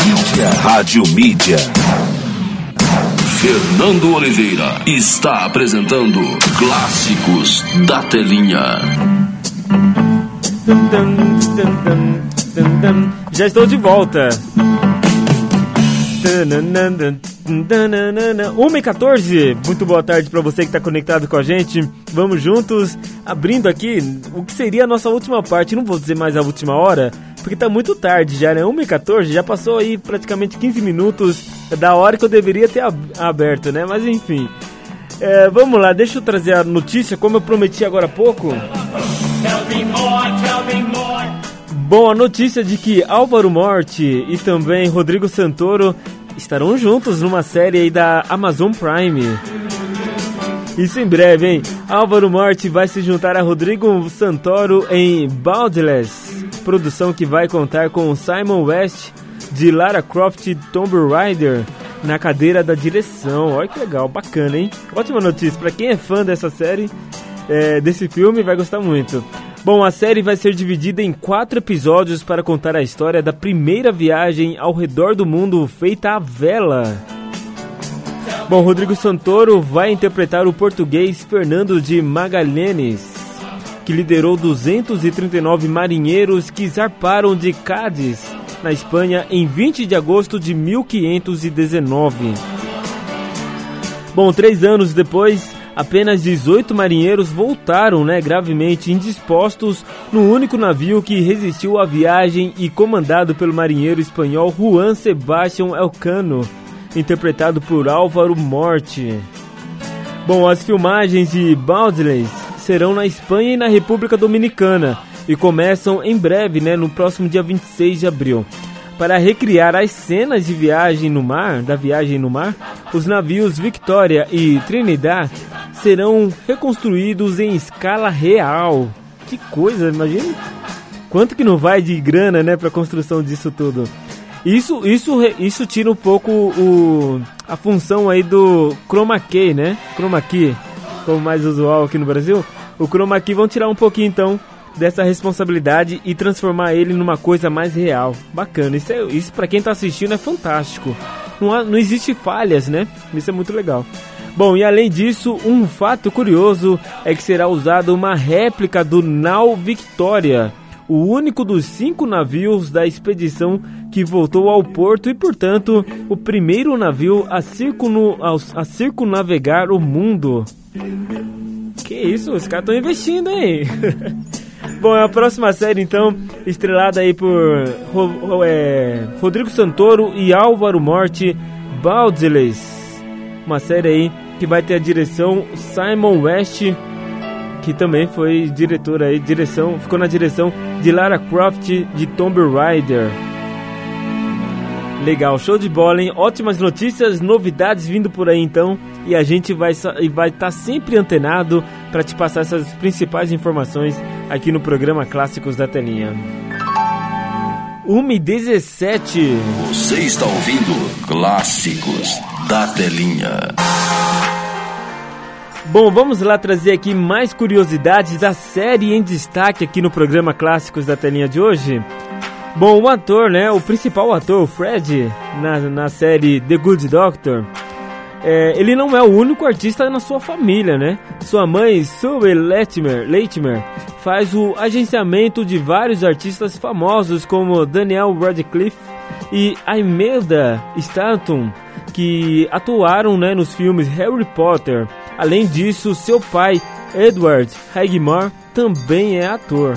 Mídia, Rádio Mídia. Fernando Oliveira está apresentando Clássicos da Telinha. Já estou de volta. 1 e 14, muito boa tarde para você que está conectado com a gente. Vamos juntos, abrindo aqui o que seria a nossa última parte. Não vou dizer mais a última hora, porque tá muito tarde já, né? 1 e 14, já passou aí praticamente 15 minutos da hora que eu deveria ter ab- aberto, né? Mas enfim. É, vamos lá, deixa eu trazer a notícia, como eu prometi agora há pouco. Bom, a notícia de que Álvaro Morte e também Rodrigo Santoro estarão juntos numa série aí da Amazon Prime. Isso em breve, hein? Álvaro Morte vai se juntar a Rodrigo Santoro em Boundless, produção que vai contar com Simon West de Lara Croft Tomb Raider na cadeira da direção. Olha que legal, bacana, hein? Ótima notícia para quem é fã dessa série, é, desse filme, vai gostar muito. Bom, a série vai ser dividida em quatro episódios para contar a história da primeira viagem ao redor do mundo feita à vela. Bom, Rodrigo Santoro vai interpretar o português Fernando de Magalhães, que liderou 239 marinheiros que zarparam de Cádiz, na Espanha, em 20 de agosto de 1519. Bom, três anos depois, apenas 18 marinheiros voltaram, né, gravemente indispostos no único navio que resistiu à viagem e comandado pelo marinheiro espanhol Juan Sebastián Elcano, interpretado por Álvaro Morte. Bom, as filmagens de Boundless serão na Espanha e na República Dominicana e começam em breve, né, no próximo dia 26 de abril. Para recriar as cenas de viagem no mar, da viagem no mar, os navios Victoria e Trinidad serão reconstruídos em escala real. Que coisa, imagina quanto que não vai de grana, né, para construção disso tudo. Isso, isso, isso tira um pouco o, a função aí do chroma key, né? Chroma key, como mais usual aqui no Brasil. O chroma key vão tirar um pouquinho então dessa responsabilidade e transformar ele numa coisa mais real. Bacana, isso, é, isso para quem tá assistindo é fantástico. Não, há, não existe falhas, né? Isso é muito legal. Bom, e além disso, um fato curioso é que será usada uma réplica do Nau Victoria, o único dos cinco navios da expedição que voltou ao porto e, portanto, o primeiro navio a, circuno, a, a circunnavegar o mundo. Que isso, os caras estão investindo, hein? Bom, a próxima série, então, estrelada aí por Ro- Ro- é, Rodrigo Santoro e Álvaro Morte, Boundless. Uma série aí que vai ter a direção Simon West, que também foi diretor aí, direção, ficou na direção de Lara Croft de Tomb Raider. Legal, show de bola, hein? Ótimas notícias, novidades vindo por aí então, e a gente vai estar vai tá sempre antenado para te passar essas principais informações aqui no programa Clássicos da Telinha. 1 e 17. Você está ouvindo Clássicos da Telinha. Bom, vamos lá trazer aqui mais curiosidades da série em destaque aqui no programa Clássicos da Telinha de hoje. Bom, o ator, né, o principal ator, o Fred, na, na série The Good Doctor, é, ele não é o único artista na sua família, né? Sua mãe, Sue Latimer, Latimer, faz o agenciamento de vários artistas famosos como Daniel Radcliffe e Imelda Stanton, que atuaram né, nos filmes Harry Potter. Além disso, seu pai, Edward Hagmore, também é ator.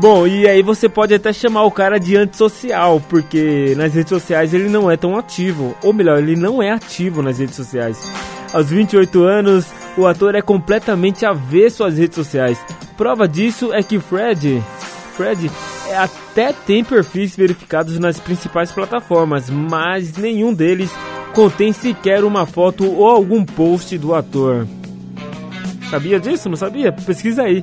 Bom, e aí você pode até chamar o cara de antissocial, porque nas redes sociais ele não é tão ativo. Ou melhor, ele não é ativo nas redes sociais. Aos 28 anos, o ator é completamente avesso às redes sociais. Prova disso é que Fred, Fred é, até tem perfis verificados nas principais plataformas, mas nenhum deles contém sequer uma foto ou algum post do ator. Sabia disso? Não sabia? Pesquisa aí.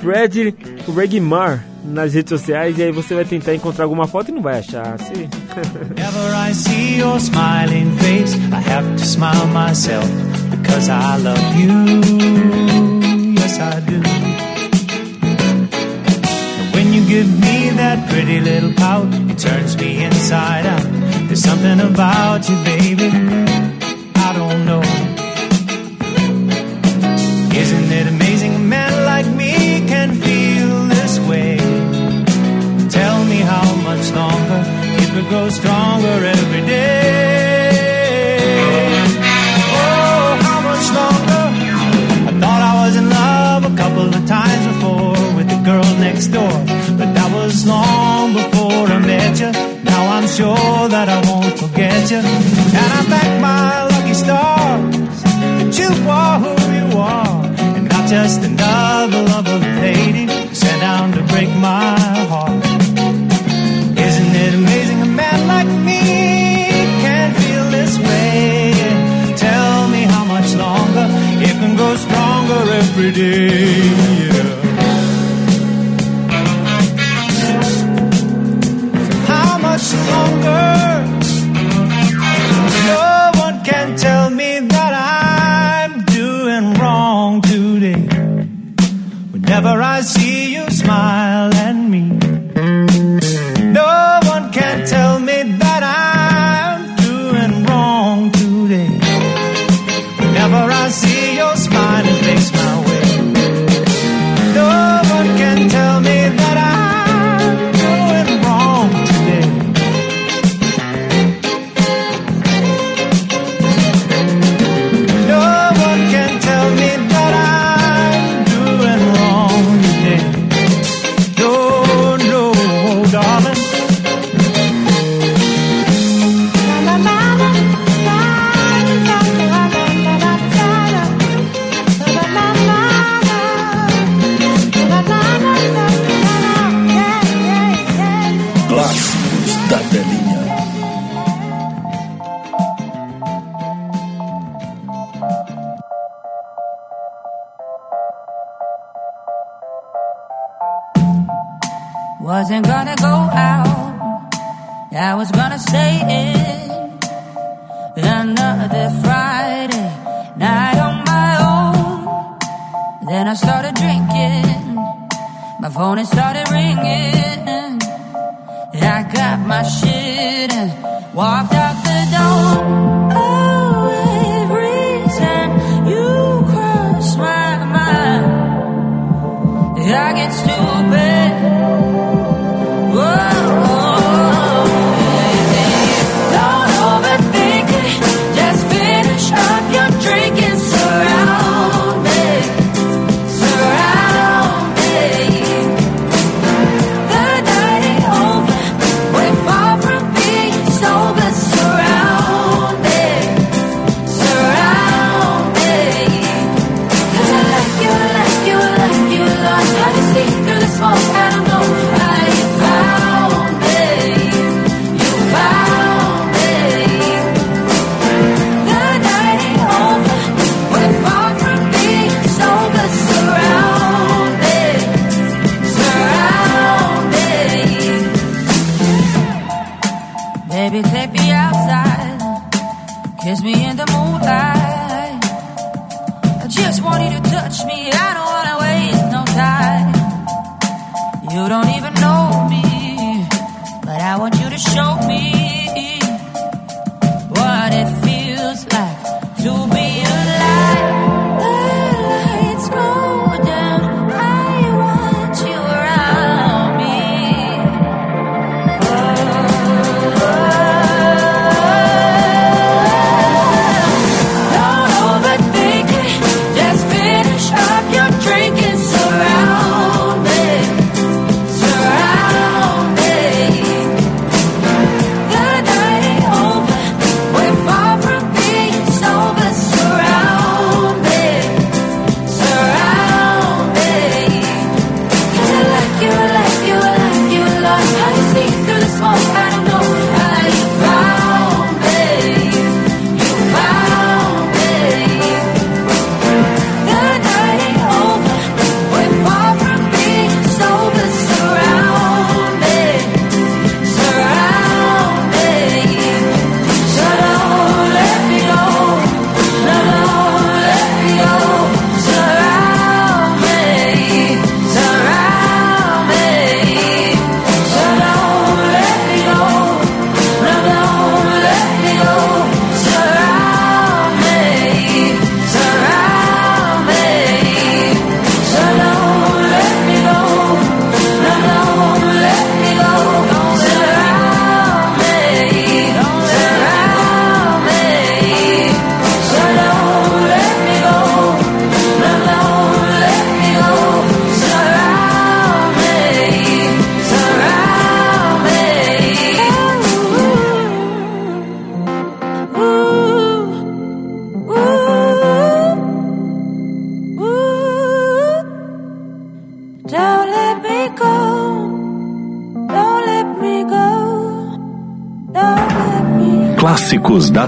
Fred Regmar nas redes sociais e aí você vai tentar encontrar alguma foto e não vai achar. Sim. Whenever I see your smiling face, I have to smile myself because I love you. Yes, I do. And when you give me that pretty little pout, it turns me inside out. There's something about you, baby. I don't know. Isn't it amazing? longer, it will grow stronger every day. Oh, how much longer? I thought I was in love a couple of times before with the girl next door, but that was long before I met you. Now I'm sure that I won't forget you, and I thank my lucky stars that you are who you are, and not just another lovely lady sent down to break my heart it amazing a man like me can feel this way? Tell me how much longer it can go stronger every day. How much longer? No one can tell me that I'm doing wrong today. Whenever I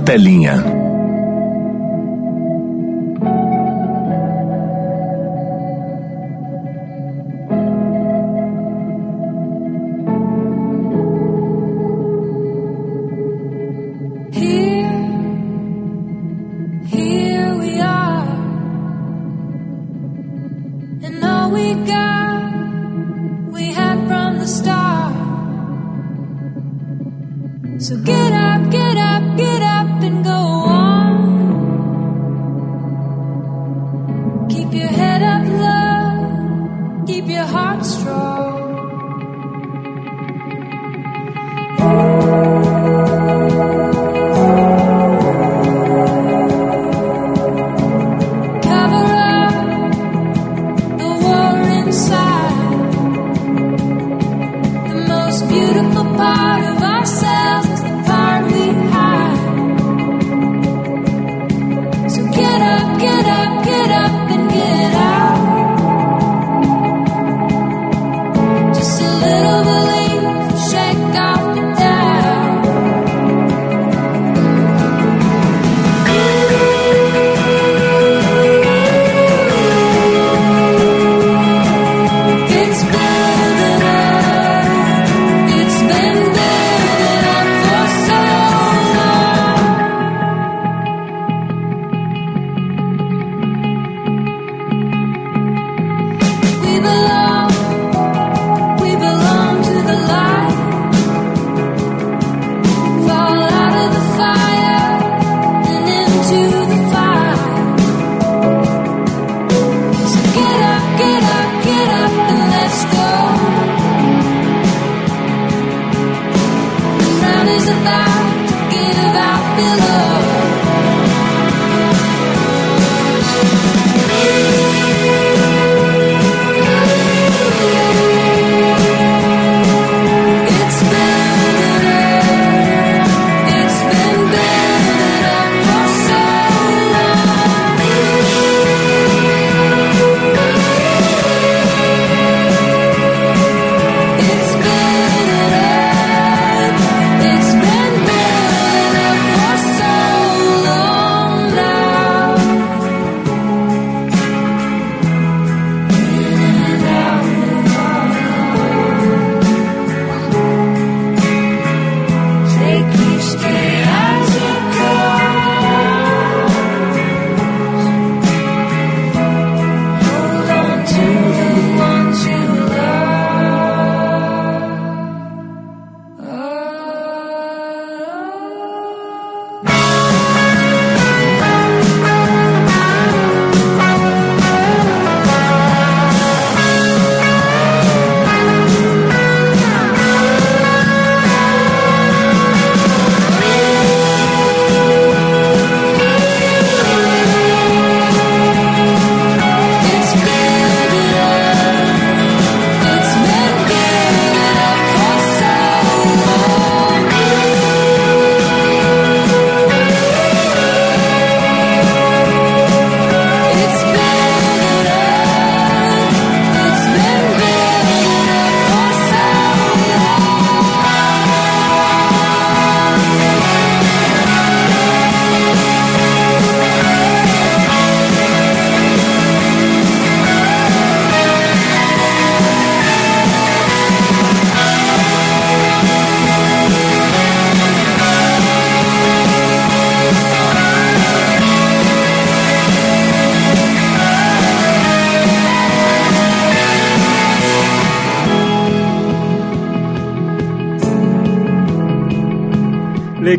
Telinha.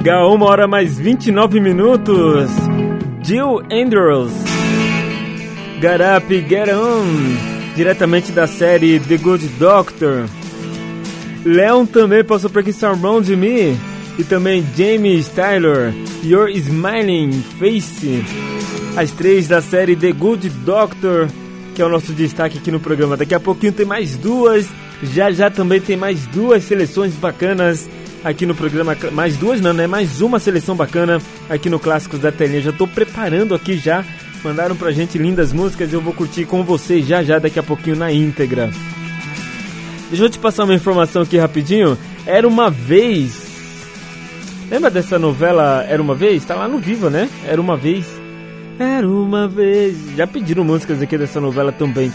Legal, uma hora mais 29 minutos. Jill Andrews. Get Up, Get On. Diretamente da série The Good Doctor. Leon também passou por aqui Surround Me. E também Jamie Styler. Your Smiling Face. As três da série The Good Doctor. Que é o nosso destaque aqui no programa. Daqui a pouquinho tem mais duas. Já já também tem mais duas seleções bacanas aqui no programa. Mais duas não, né? Mais uma seleção bacana aqui no Clássicos da Telinha. Já tô preparando aqui já. Mandaram pra gente lindas músicas eu vou curtir com vocês já já daqui a pouquinho na íntegra. Deixa eu te passar uma informação aqui rapidinho. Era uma vez Lembra dessa novela Era Uma Vez? Tá lá no Viva, né? Era Uma Vez. Era Uma Vez. Já pediram músicas aqui dessa novela também.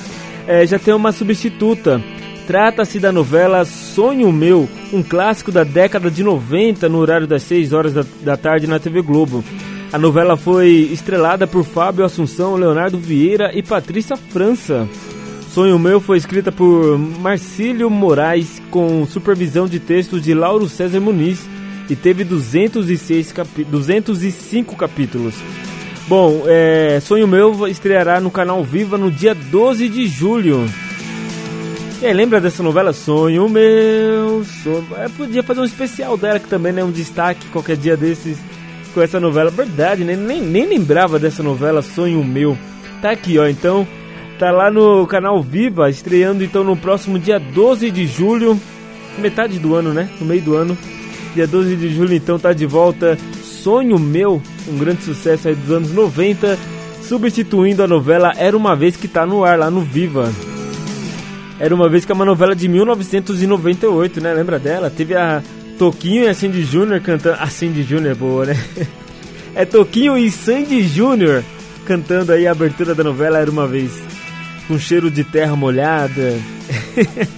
É, já tem uma substituta. Trata-se da novela Sonho Meu, um clássico da década de 90 no horário das 6 horas da, da tarde na TV Globo. A novela foi estrelada por Fábio Assunção, Leonardo Vieira e Patrícia França. Sonho Meu foi escrita por Marcílio Moraes com supervisão de textos de Lauro César Muniz e teve 206 capi 205 capítulos. Bom, é, Sonho Meu estreará no canal Viva no dia 12 de julho. Aí, lembra dessa novela Sonho Meu? Sonho... É, podia fazer um especial dela que também é né, um destaque qualquer dia desses com essa novela. Verdade, né? Nem, nem lembrava dessa novela Sonho Meu. Tá aqui, ó. Então, tá lá no canal Viva, estreando então no próximo dia 12 de julho, metade do ano, né? No meio do ano. Dia 12 de julho, então, tá de volta Sonho Meu, um grande sucesso aí dos anos 90, substituindo a novela Era Uma Vez que tá no ar lá no Viva. Era Uma Vez que é uma novela de 1998, né? Lembra dela? Teve a Toquinho e a Sandy Júnior cantando. A Sandy Júnior é boa, né? É Toquinho e Sandy Júnior cantando aí a abertura da novela Era Uma Vez. Com cheiro de terra molhada.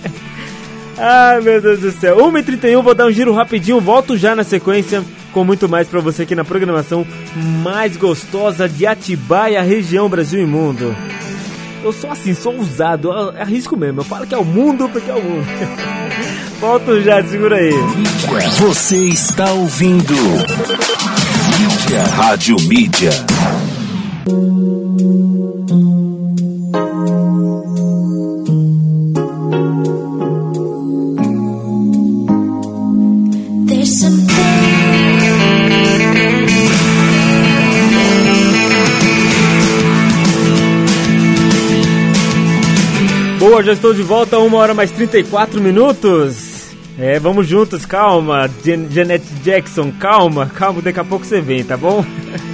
Ai meu Deus do céu. 1h31, vou dar um giro rapidinho. Volto já na sequência com muito mais pra você aqui na programação mais gostosa de Atibaia, região Brasil e Mundo. Eu sou assim, sou ousado, eu arrisco mesmo. Eu falo que é o mundo porque é o mundo. Volto já, segura aí. Você está ouvindo Mídia, Rádio Mídia. Já estou de volta, uma hora mais 34 minutos. É, vamos juntos, calma, Jan Janet Jackson, calma, calma, daqui a pouco você vem, tá bom?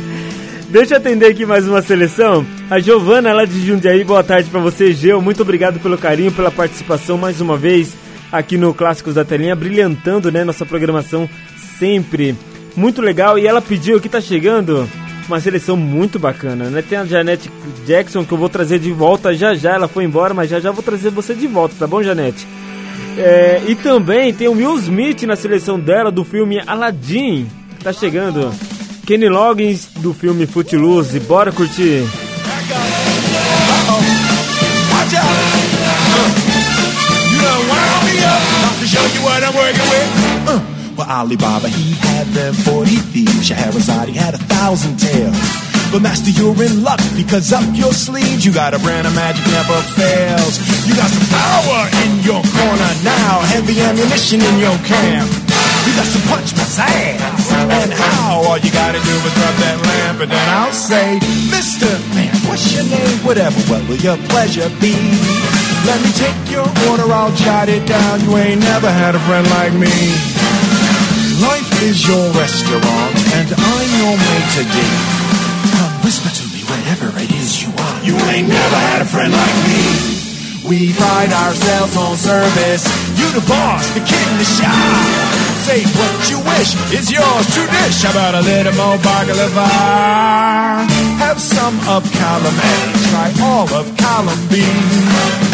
Deixa eu atender aqui mais uma seleção. A Giovana, lá de Jundiaí, boa tarde pra você, Geu. Muito obrigado pelo carinho, pela participação mais uma vez aqui no Clássicos da Telinha, brilhantando, né, nossa programação sempre. Muito legal, e ela pediu que tá chegando uma seleção muito bacana, né? Tem a Janete Jackson que eu vou trazer de volta já já, ela foi embora, mas já já vou trazer você de volta, tá bom, Janete? É, e também tem o Will Smith na seleção dela do filme Aladdin, tá chegando. Kenny Loggins do filme Footloose, bora curtir. Watch out! Alibaba, he had them 40 thieves. Shahrazad, he had a thousand tales. But master, you're in luck because up your sleeves you got a brand of magic never fails. You got some power in your corner now, heavy ammunition in your camp. You got some punch my pizzazz. And how? All you gotta do is rub that lamp, and then I'll say, Mister Man, what's your name? Whatever, what will your pleasure be? Let me take your order, I'll jot it down. You ain't never had a friend like me. Life is your restaurant, and I'm your maitre d'. Come whisper to me whatever it is you want. You ain't never had a friend like me. We pride ourselves on service. You the boss, the king, the shop. Say what you wish, it's yours to dish. How about a little more baklava? Have some of column A, try all of column B.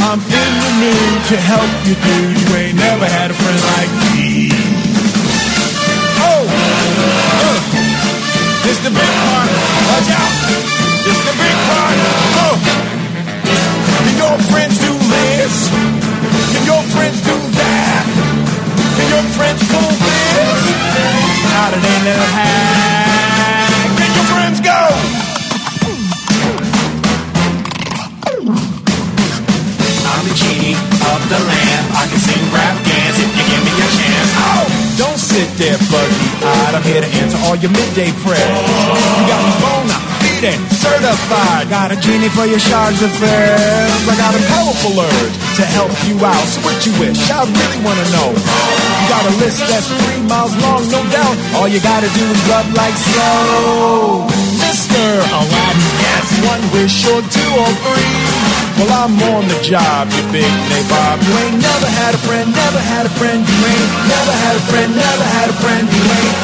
I'm in the mood to help you, dude. You ain't never had a friend like me. This the big part. Watch out, this the big part. Oh, can your friends do this? Can your friends do that? Can your friends pull this? How do they little hack? Sit there buggy-eyed. I'm here to answer all your midday prayers. You got me bona fide, certified. Got a genie for your charge affairs. I got a powerful urge to help you out. So what you wish? I really wanna know. You got a list that's three miles long, no doubt. All you gotta do is rub like slow. Mr. Aladdin, yes, one wish or two or three. Well, I'm on the job, you big nabob. You ain't never had a friend, never had a friend. You ain't never had a friend, never had a friend. You ain't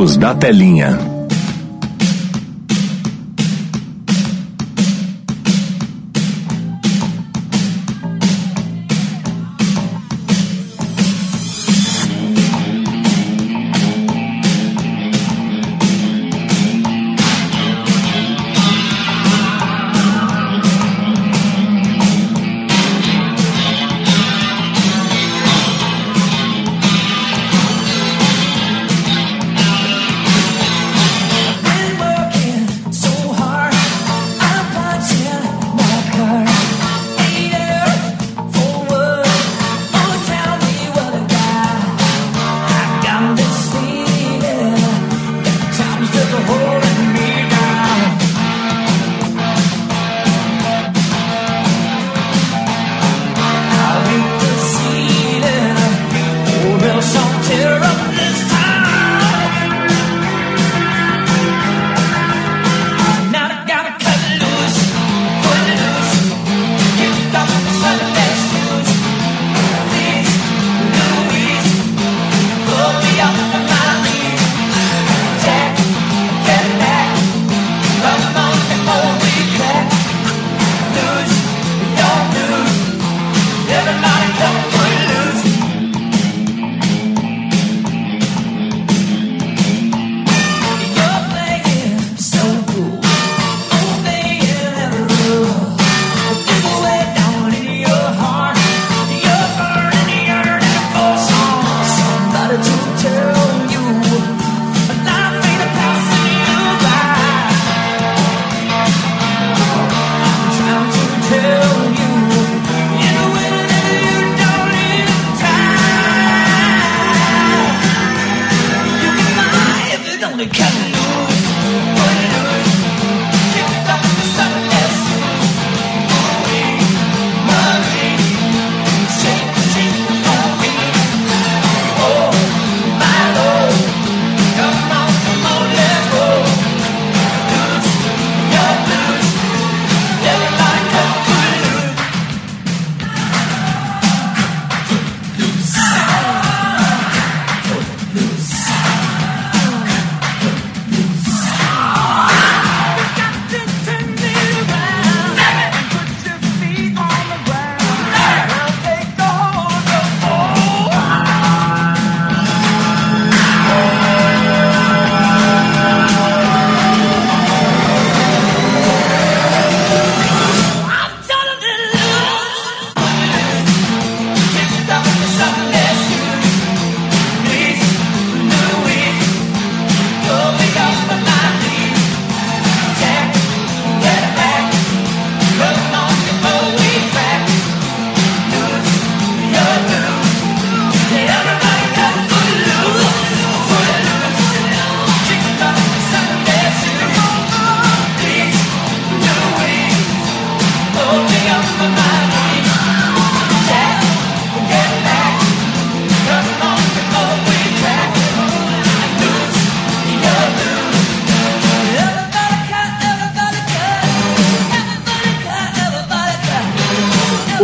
Da telinha.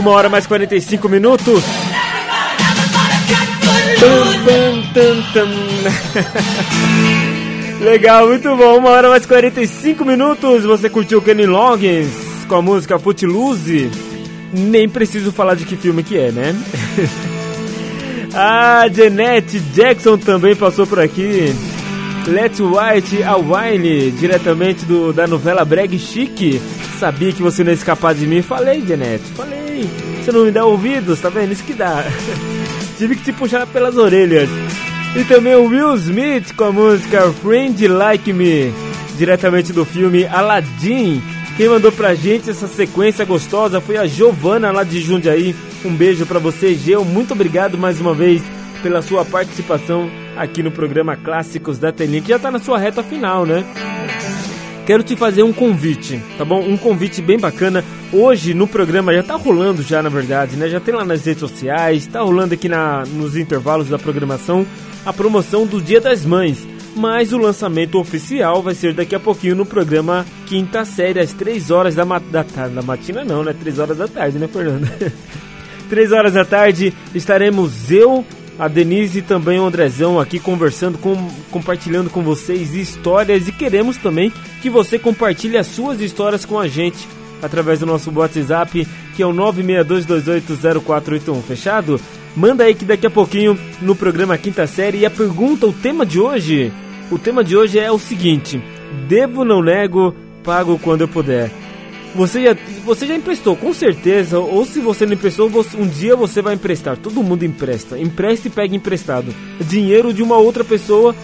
Uma hora mais 45 minutos. Legal, muito bom. Uma hora mais 45 minutos. Você curtiu Kenny Loggins com a música Footloose? Nem preciso falar de que filme que é, né? a Jeanette Jackson também passou por aqui. Let's White a Wine, diretamente do, da novela Brag Chic. Sabia que você não ia escapar de mim. Falei, Jeanette, falei. Você não me dá ouvidos, tá vendo? Isso que dá. Tive que te puxar pelas orelhas. E também o Will Smith com a música Friend Like Me, diretamente do filme Aladdin. Quem mandou pra gente essa sequência gostosa foi a Giovana lá de Jundiaí. Um beijo pra você, Geu. Muito obrigado mais uma vez pela sua participação aqui no programa Clássicos da Telinha, que já tá na sua reta final, né? Quero te fazer um convite, tá bom? Um convite bem bacana. Hoje no programa já tá rolando já, na verdade, né? Já tem lá nas redes sociais, tá rolando aqui na, nos intervalos da programação a promoção do Dia das Mães. Mas o lançamento oficial vai ser daqui a pouquinho no programa Quinta Série, às 3 horas da, ma da tarde. Da matina não, né? 3 horas da tarde, né, Fernando? 3 horas da tarde estaremos eu, a Denise e também o Andrezão aqui conversando, com, compartilhando com vocês histórias e queremos também que você compartilhe as suas histórias com a gente através do nosso WhatsApp, que é o 962280481, fechado? Manda aí que daqui a pouquinho no programa Quinta Série e a pergunta, o tema de hoje, o tema de hoje é o seguinte: devo não nego, pago quando eu puder. Você já, você já emprestou, com certeza. Ou se você não emprestou, você- um dia você vai emprestar. Todo mundo empresta. Empresta e pega emprestado. Dinheiro de uma outra pessoa.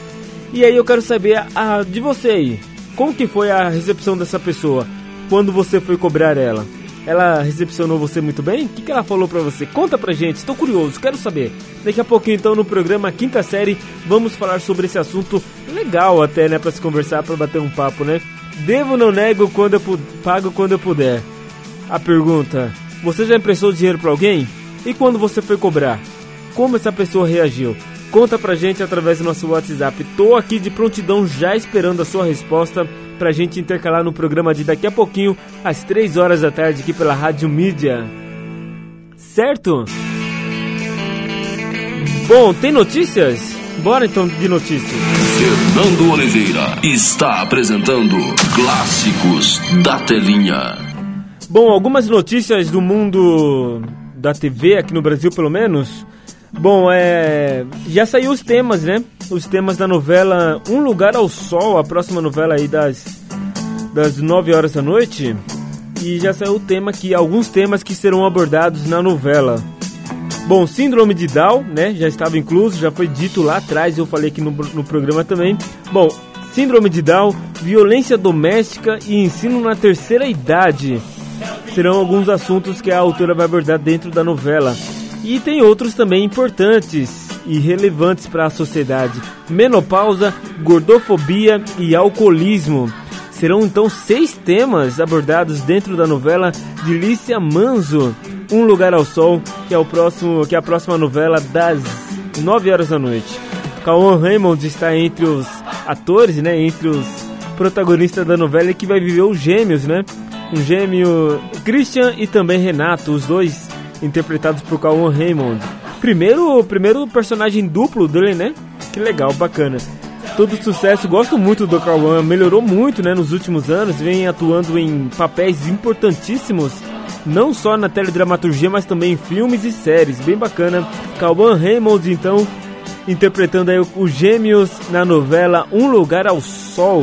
E aí eu quero saber a, de você aí. Como que foi a recepção dessa pessoa? Quando você foi cobrar ela? Ela recepcionou você muito bem? O que, que ela falou pra você? Conta pra gente, tô curioso, quero saber. Daqui a pouquinho então no programa Quinta Série vamos falar sobre esse assunto legal até, né, pra se conversar, pra bater um papo, né? Devo não nego quando eu pago quando eu puder. A pergunta: Você já emprestou dinheiro pra alguém? E quando você foi cobrar? Como essa pessoa reagiu? conta pra gente através do nosso WhatsApp. Tô aqui de prontidão já esperando a sua resposta pra gente intercalar no programa de daqui a pouquinho, às 3 horas da tarde, aqui pela Rádio Mídia. Certo? Bom, tem notícias? Bora então de notícias. Fernando Oliveira está apresentando Clássicos da Telinha. Bom, algumas notícias do mundo da TV aqui no Brasil, pelo menos. Bom, é. Já saiu os temas, né? Os temas da novela Um Lugar ao Sol, a próxima novela aí das, das 9 horas da noite. E já saiu o tema aqui, alguns temas que serão abordados na novela. Bom, síndrome de Down, né? Já estava incluso, já foi dito lá atrás, eu falei aqui no, no programa também. Bom, síndrome de Down, violência doméstica e ensino na terceira idade serão alguns assuntos que a autora vai abordar dentro da novela. E tem outros também importantes e relevantes para a sociedade: menopausa, gordofobia e alcoolismo. Serão então seis temas abordados dentro da novela de Lícia Manzo, Um Lugar ao Sol, que é o próximo, que é a próxima novela das 9 horas da noite. Cauã Raymond está entre os atores, né, entre os protagonistas da novela e que vai viver os gêmeos, né? Um gêmeo Christian e também Renato, os dois interpretados por Cauã Raymond. Primeiro, primeiro personagem duplo dele, né? Que legal, bacana. Todo sucesso, gosto muito do Cauã, melhorou muito, né, nos últimos anos, vem atuando em papéis importantíssimos, não só na teledramaturgia, mas também em filmes e séries, bem bacana. Cauã Raymond, então, interpretando aí os gêmeos na novela Um Lugar ao Sol.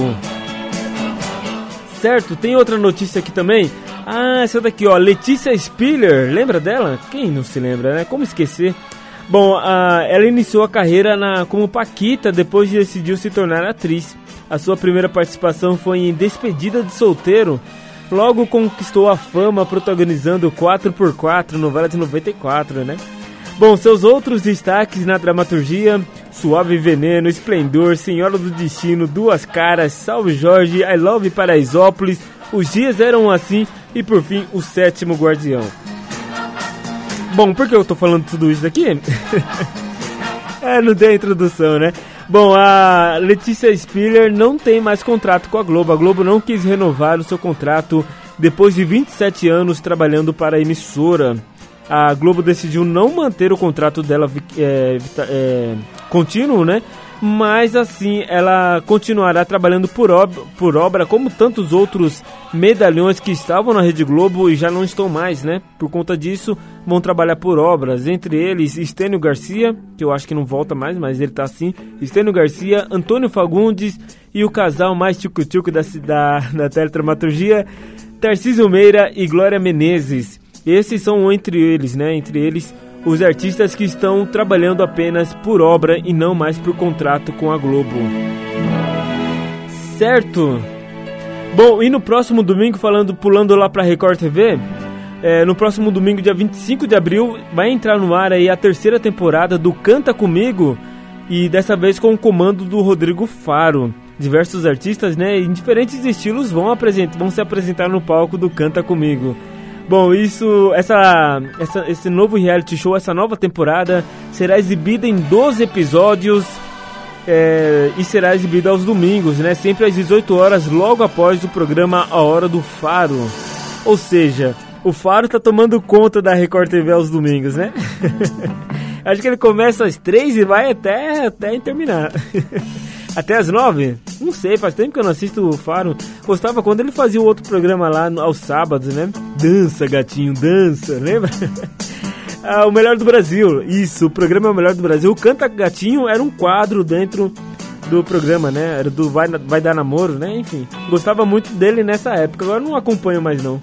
Certo, tem outra notícia aqui também. Ah, essa daqui, ó, Letícia Spiller, lembra dela? Quem não se lembra, né? Como esquecer? Bom, ela iniciou a carreira na, como Paquita depois de decidiu se tornar atriz. A sua primeira participação foi em Despedida de Solteiro. Logo conquistou a fama protagonizando 4x4, novela de 94, né? Bom, seus outros destaques na dramaturgia: Suave Veneno, Esplendor, Senhora do Destino, Duas Caras, Salve Jorge, I Love Paraisópolis, Os Dias Eram Assim e por fim O Sétimo Guardião. Bom, por que eu tô falando tudo isso daqui? é, não tem introdução, né? Bom, a Letícia Spiller não tem mais contrato com a Globo. A Globo não quis renovar o seu contrato depois de 27 anos trabalhando para a emissora a Globo decidiu não manter o contrato dela é, é, contínuo, né? Mas assim, ela continuará trabalhando por, ob por obra, como tantos outros medalhões que estavam na Rede Globo e já não estão mais, né? Por conta disso, vão trabalhar por obras, entre eles Estênio Garcia, que eu acho que não volta mais, mas ele tá assim, Estênio Garcia, Antônio Fagundes e o casal mais tchucu-tchucu da, da, da teletramaturgia, Tarcísio Meira e Glória Menezes. Esses são entre eles, né? Entre eles, os artistas que estão trabalhando apenas por obra e não mais por contrato com a Globo. Certo? Bom, e no próximo domingo, falando, pulando lá para Record TV, é, no próximo domingo, dia 25 de abril, vai entrar no ar aí a terceira temporada do Canta Comigo e dessa vez com o comando do Rodrigo Faro. Diversos artistas, né, em diferentes estilos vão, apresentar, vão se apresentar no palco do Canta Comigo. Bom, isso, essa, essa, esse novo reality show, essa nova temporada será exibida em 12 episódios é, e será exibida aos domingos, né? Sempre às 18 horas, logo após o programa A Hora do Faro. Ou seja, o Faro tá tomando conta da Record TV aos domingos, né? Acho que ele começa às 3 e vai até, até terminar. Até as nove? Não sei, faz tempo que eu não assisto o Faro. Gostava quando ele fazia o outro programa lá aos sábados, né? Dança, gatinho, dança, lembra? ah, o Melhor do Brasil. Isso, o programa é o Melhor do Brasil. O Canta Gatinho era um quadro dentro do programa, né? Era do Vai, Vai Dar Namoro, né? Enfim, gostava muito dele nessa época. Agora não acompanho mais não.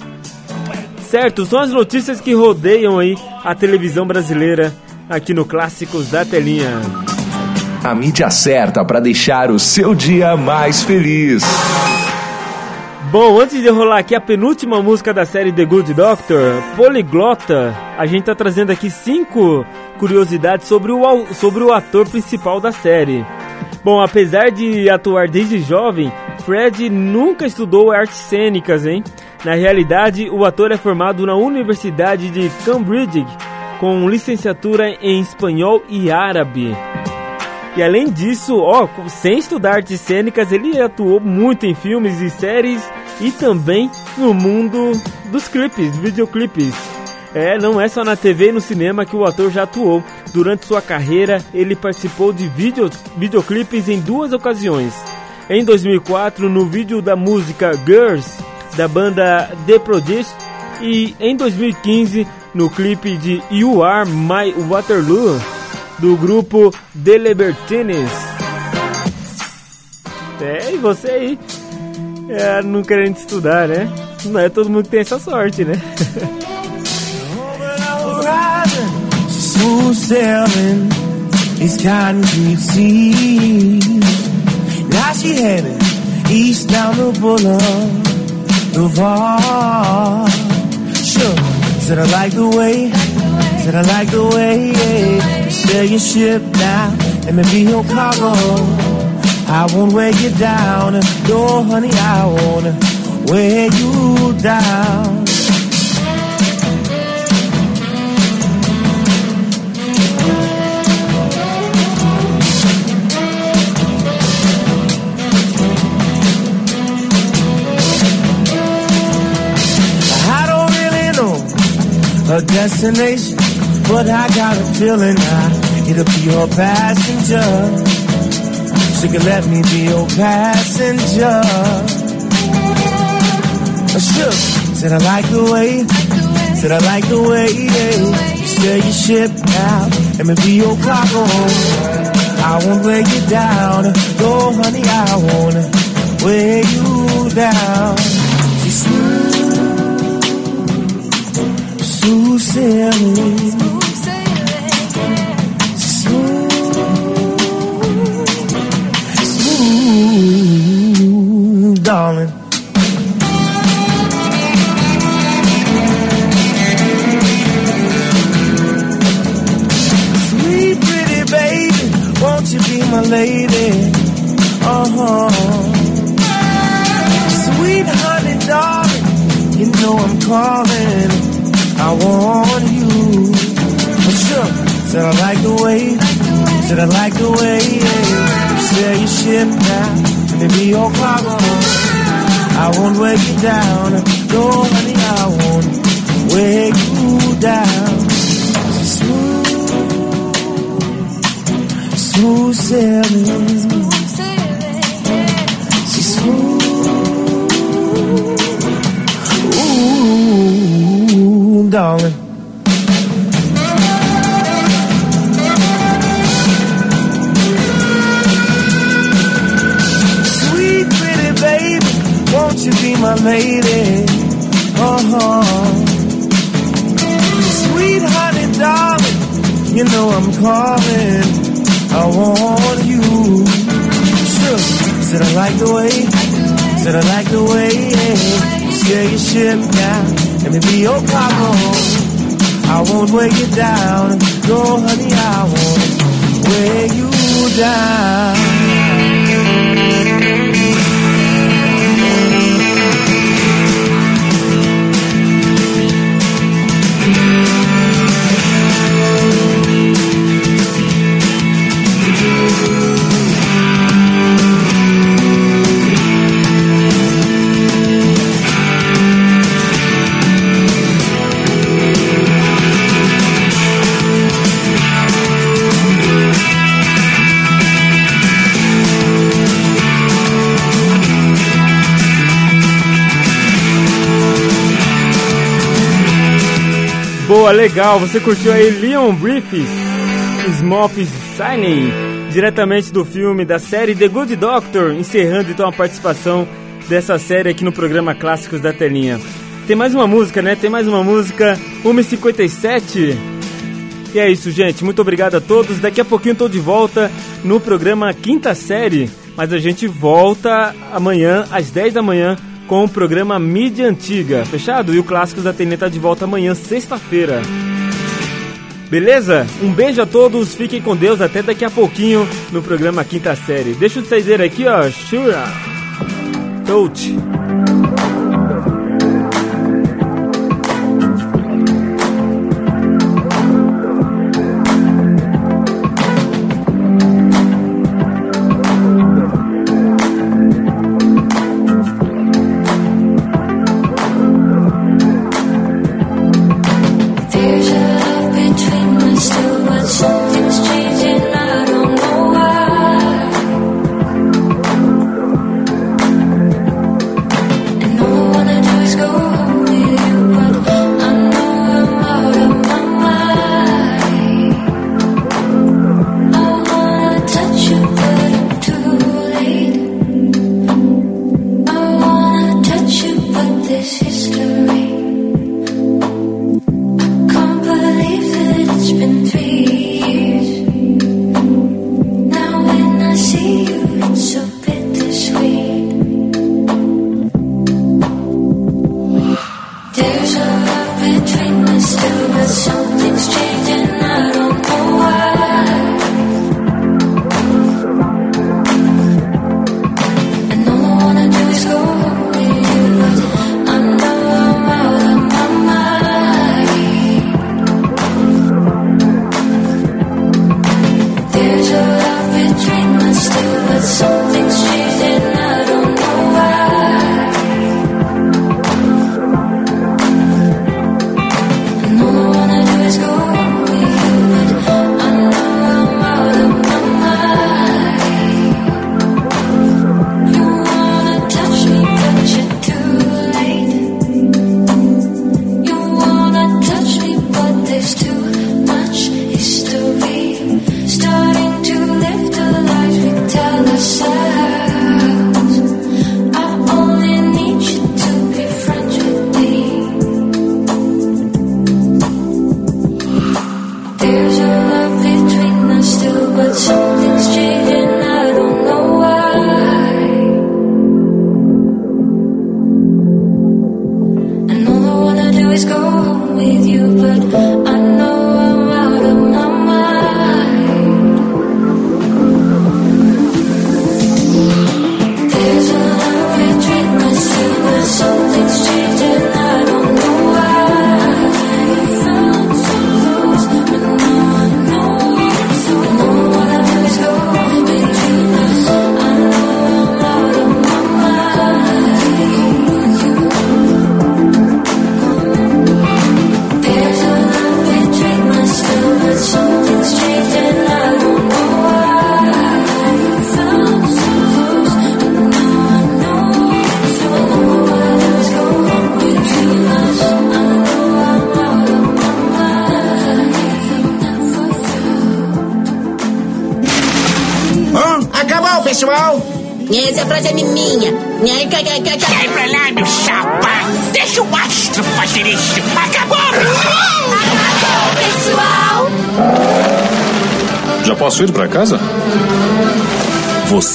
Certo, são as notícias que rodeiam aí a televisão brasileira aqui no Clássicos da Telinha. A mídia certa para deixar o seu dia mais feliz. Bom, antes de rolar aqui a penúltima música da série The Good Doctor, Poliglota, a gente tá trazendo aqui cinco curiosidades sobre o, sobre o ator principal da série. Bom, apesar de atuar desde jovem, Fred nunca estudou artes cênicas, hein? Na realidade, o ator é formado na Universidade de Cambridge com licenciatura em espanhol e árabe. E além disso, ó, sem estudar artes cênicas, ele atuou muito em filmes e séries e também no mundo dos clipes, videoclipes. É, não é só na TV e no cinema que o ator já atuou. Durante sua carreira, ele participou de video, videoclipes em duas ocasiões. Em 2004, no vídeo da música Girls, da banda The Prodigy, e em 2015, no clipe de You Are My Waterloo, do grupo The Libertines. É, e você aí? É, não querendo estudar, né? Não é todo mundo que tem essa sorte, né? said I like the way, said I like the way you sail your ship now, let me be your cargo. I won't weigh you down, no honey, I won't weigh you down. I don't really know a destination, but I got a feeling I it'll be your passenger. She can let me be your passenger. Oh, I shook, said I like the way, said I like the way you sail your ship now. Let me be your cargo. I won't lay you down, no honey, I won't weigh you down. She's smooth, smooth sailing. Lady? Uh huh. Sweet honey, darling, you know I'm calling. I want you. Well, sure, said I like the way, said I like the way you sail your ship now. Let me be your cargo. I won't weigh you down. No, honey, I won't weigh you down. Smooth sailing. She's smooth. Ooh, darling. Sweet pretty baby, won't you be my lady? Uh-huh. Sweet honey, darling, you know I'm calling. I want you. Sure, said I like the way, said I like the way, yeah. Sail your ship now, let me be your cargo. I won't weigh you down, no honey, I won't weigh you down. Boa, legal. Você curtiu aí Leon Briefs, Smurfs Shining, diretamente do filme da série The Good Doctor, encerrando então a participação dessa série aqui no programa Clássicos da Telinha. Tem mais uma música, né? Tem mais uma música, 1h57. E é isso, gente. Muito obrigado a todos. Daqui a pouquinho tô de volta no programa Quinta Série. Mas a gente volta amanhã, às 10 da manhã, com o programa Mídia Antiga. Fechado? E o Clássicos da TNT tá de volta amanhã, sexta-feira. Beleza? Um beijo a todos, fiquem com Deus, até daqui a pouquinho no programa Quinta Série. Deixa o saideira aqui, ó. Shura. Touch.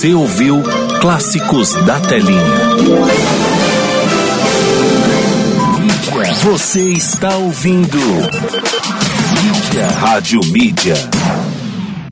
Você ouviu Clássicos da Telinha. Você está ouvindo Mídia. Rádio Mídia.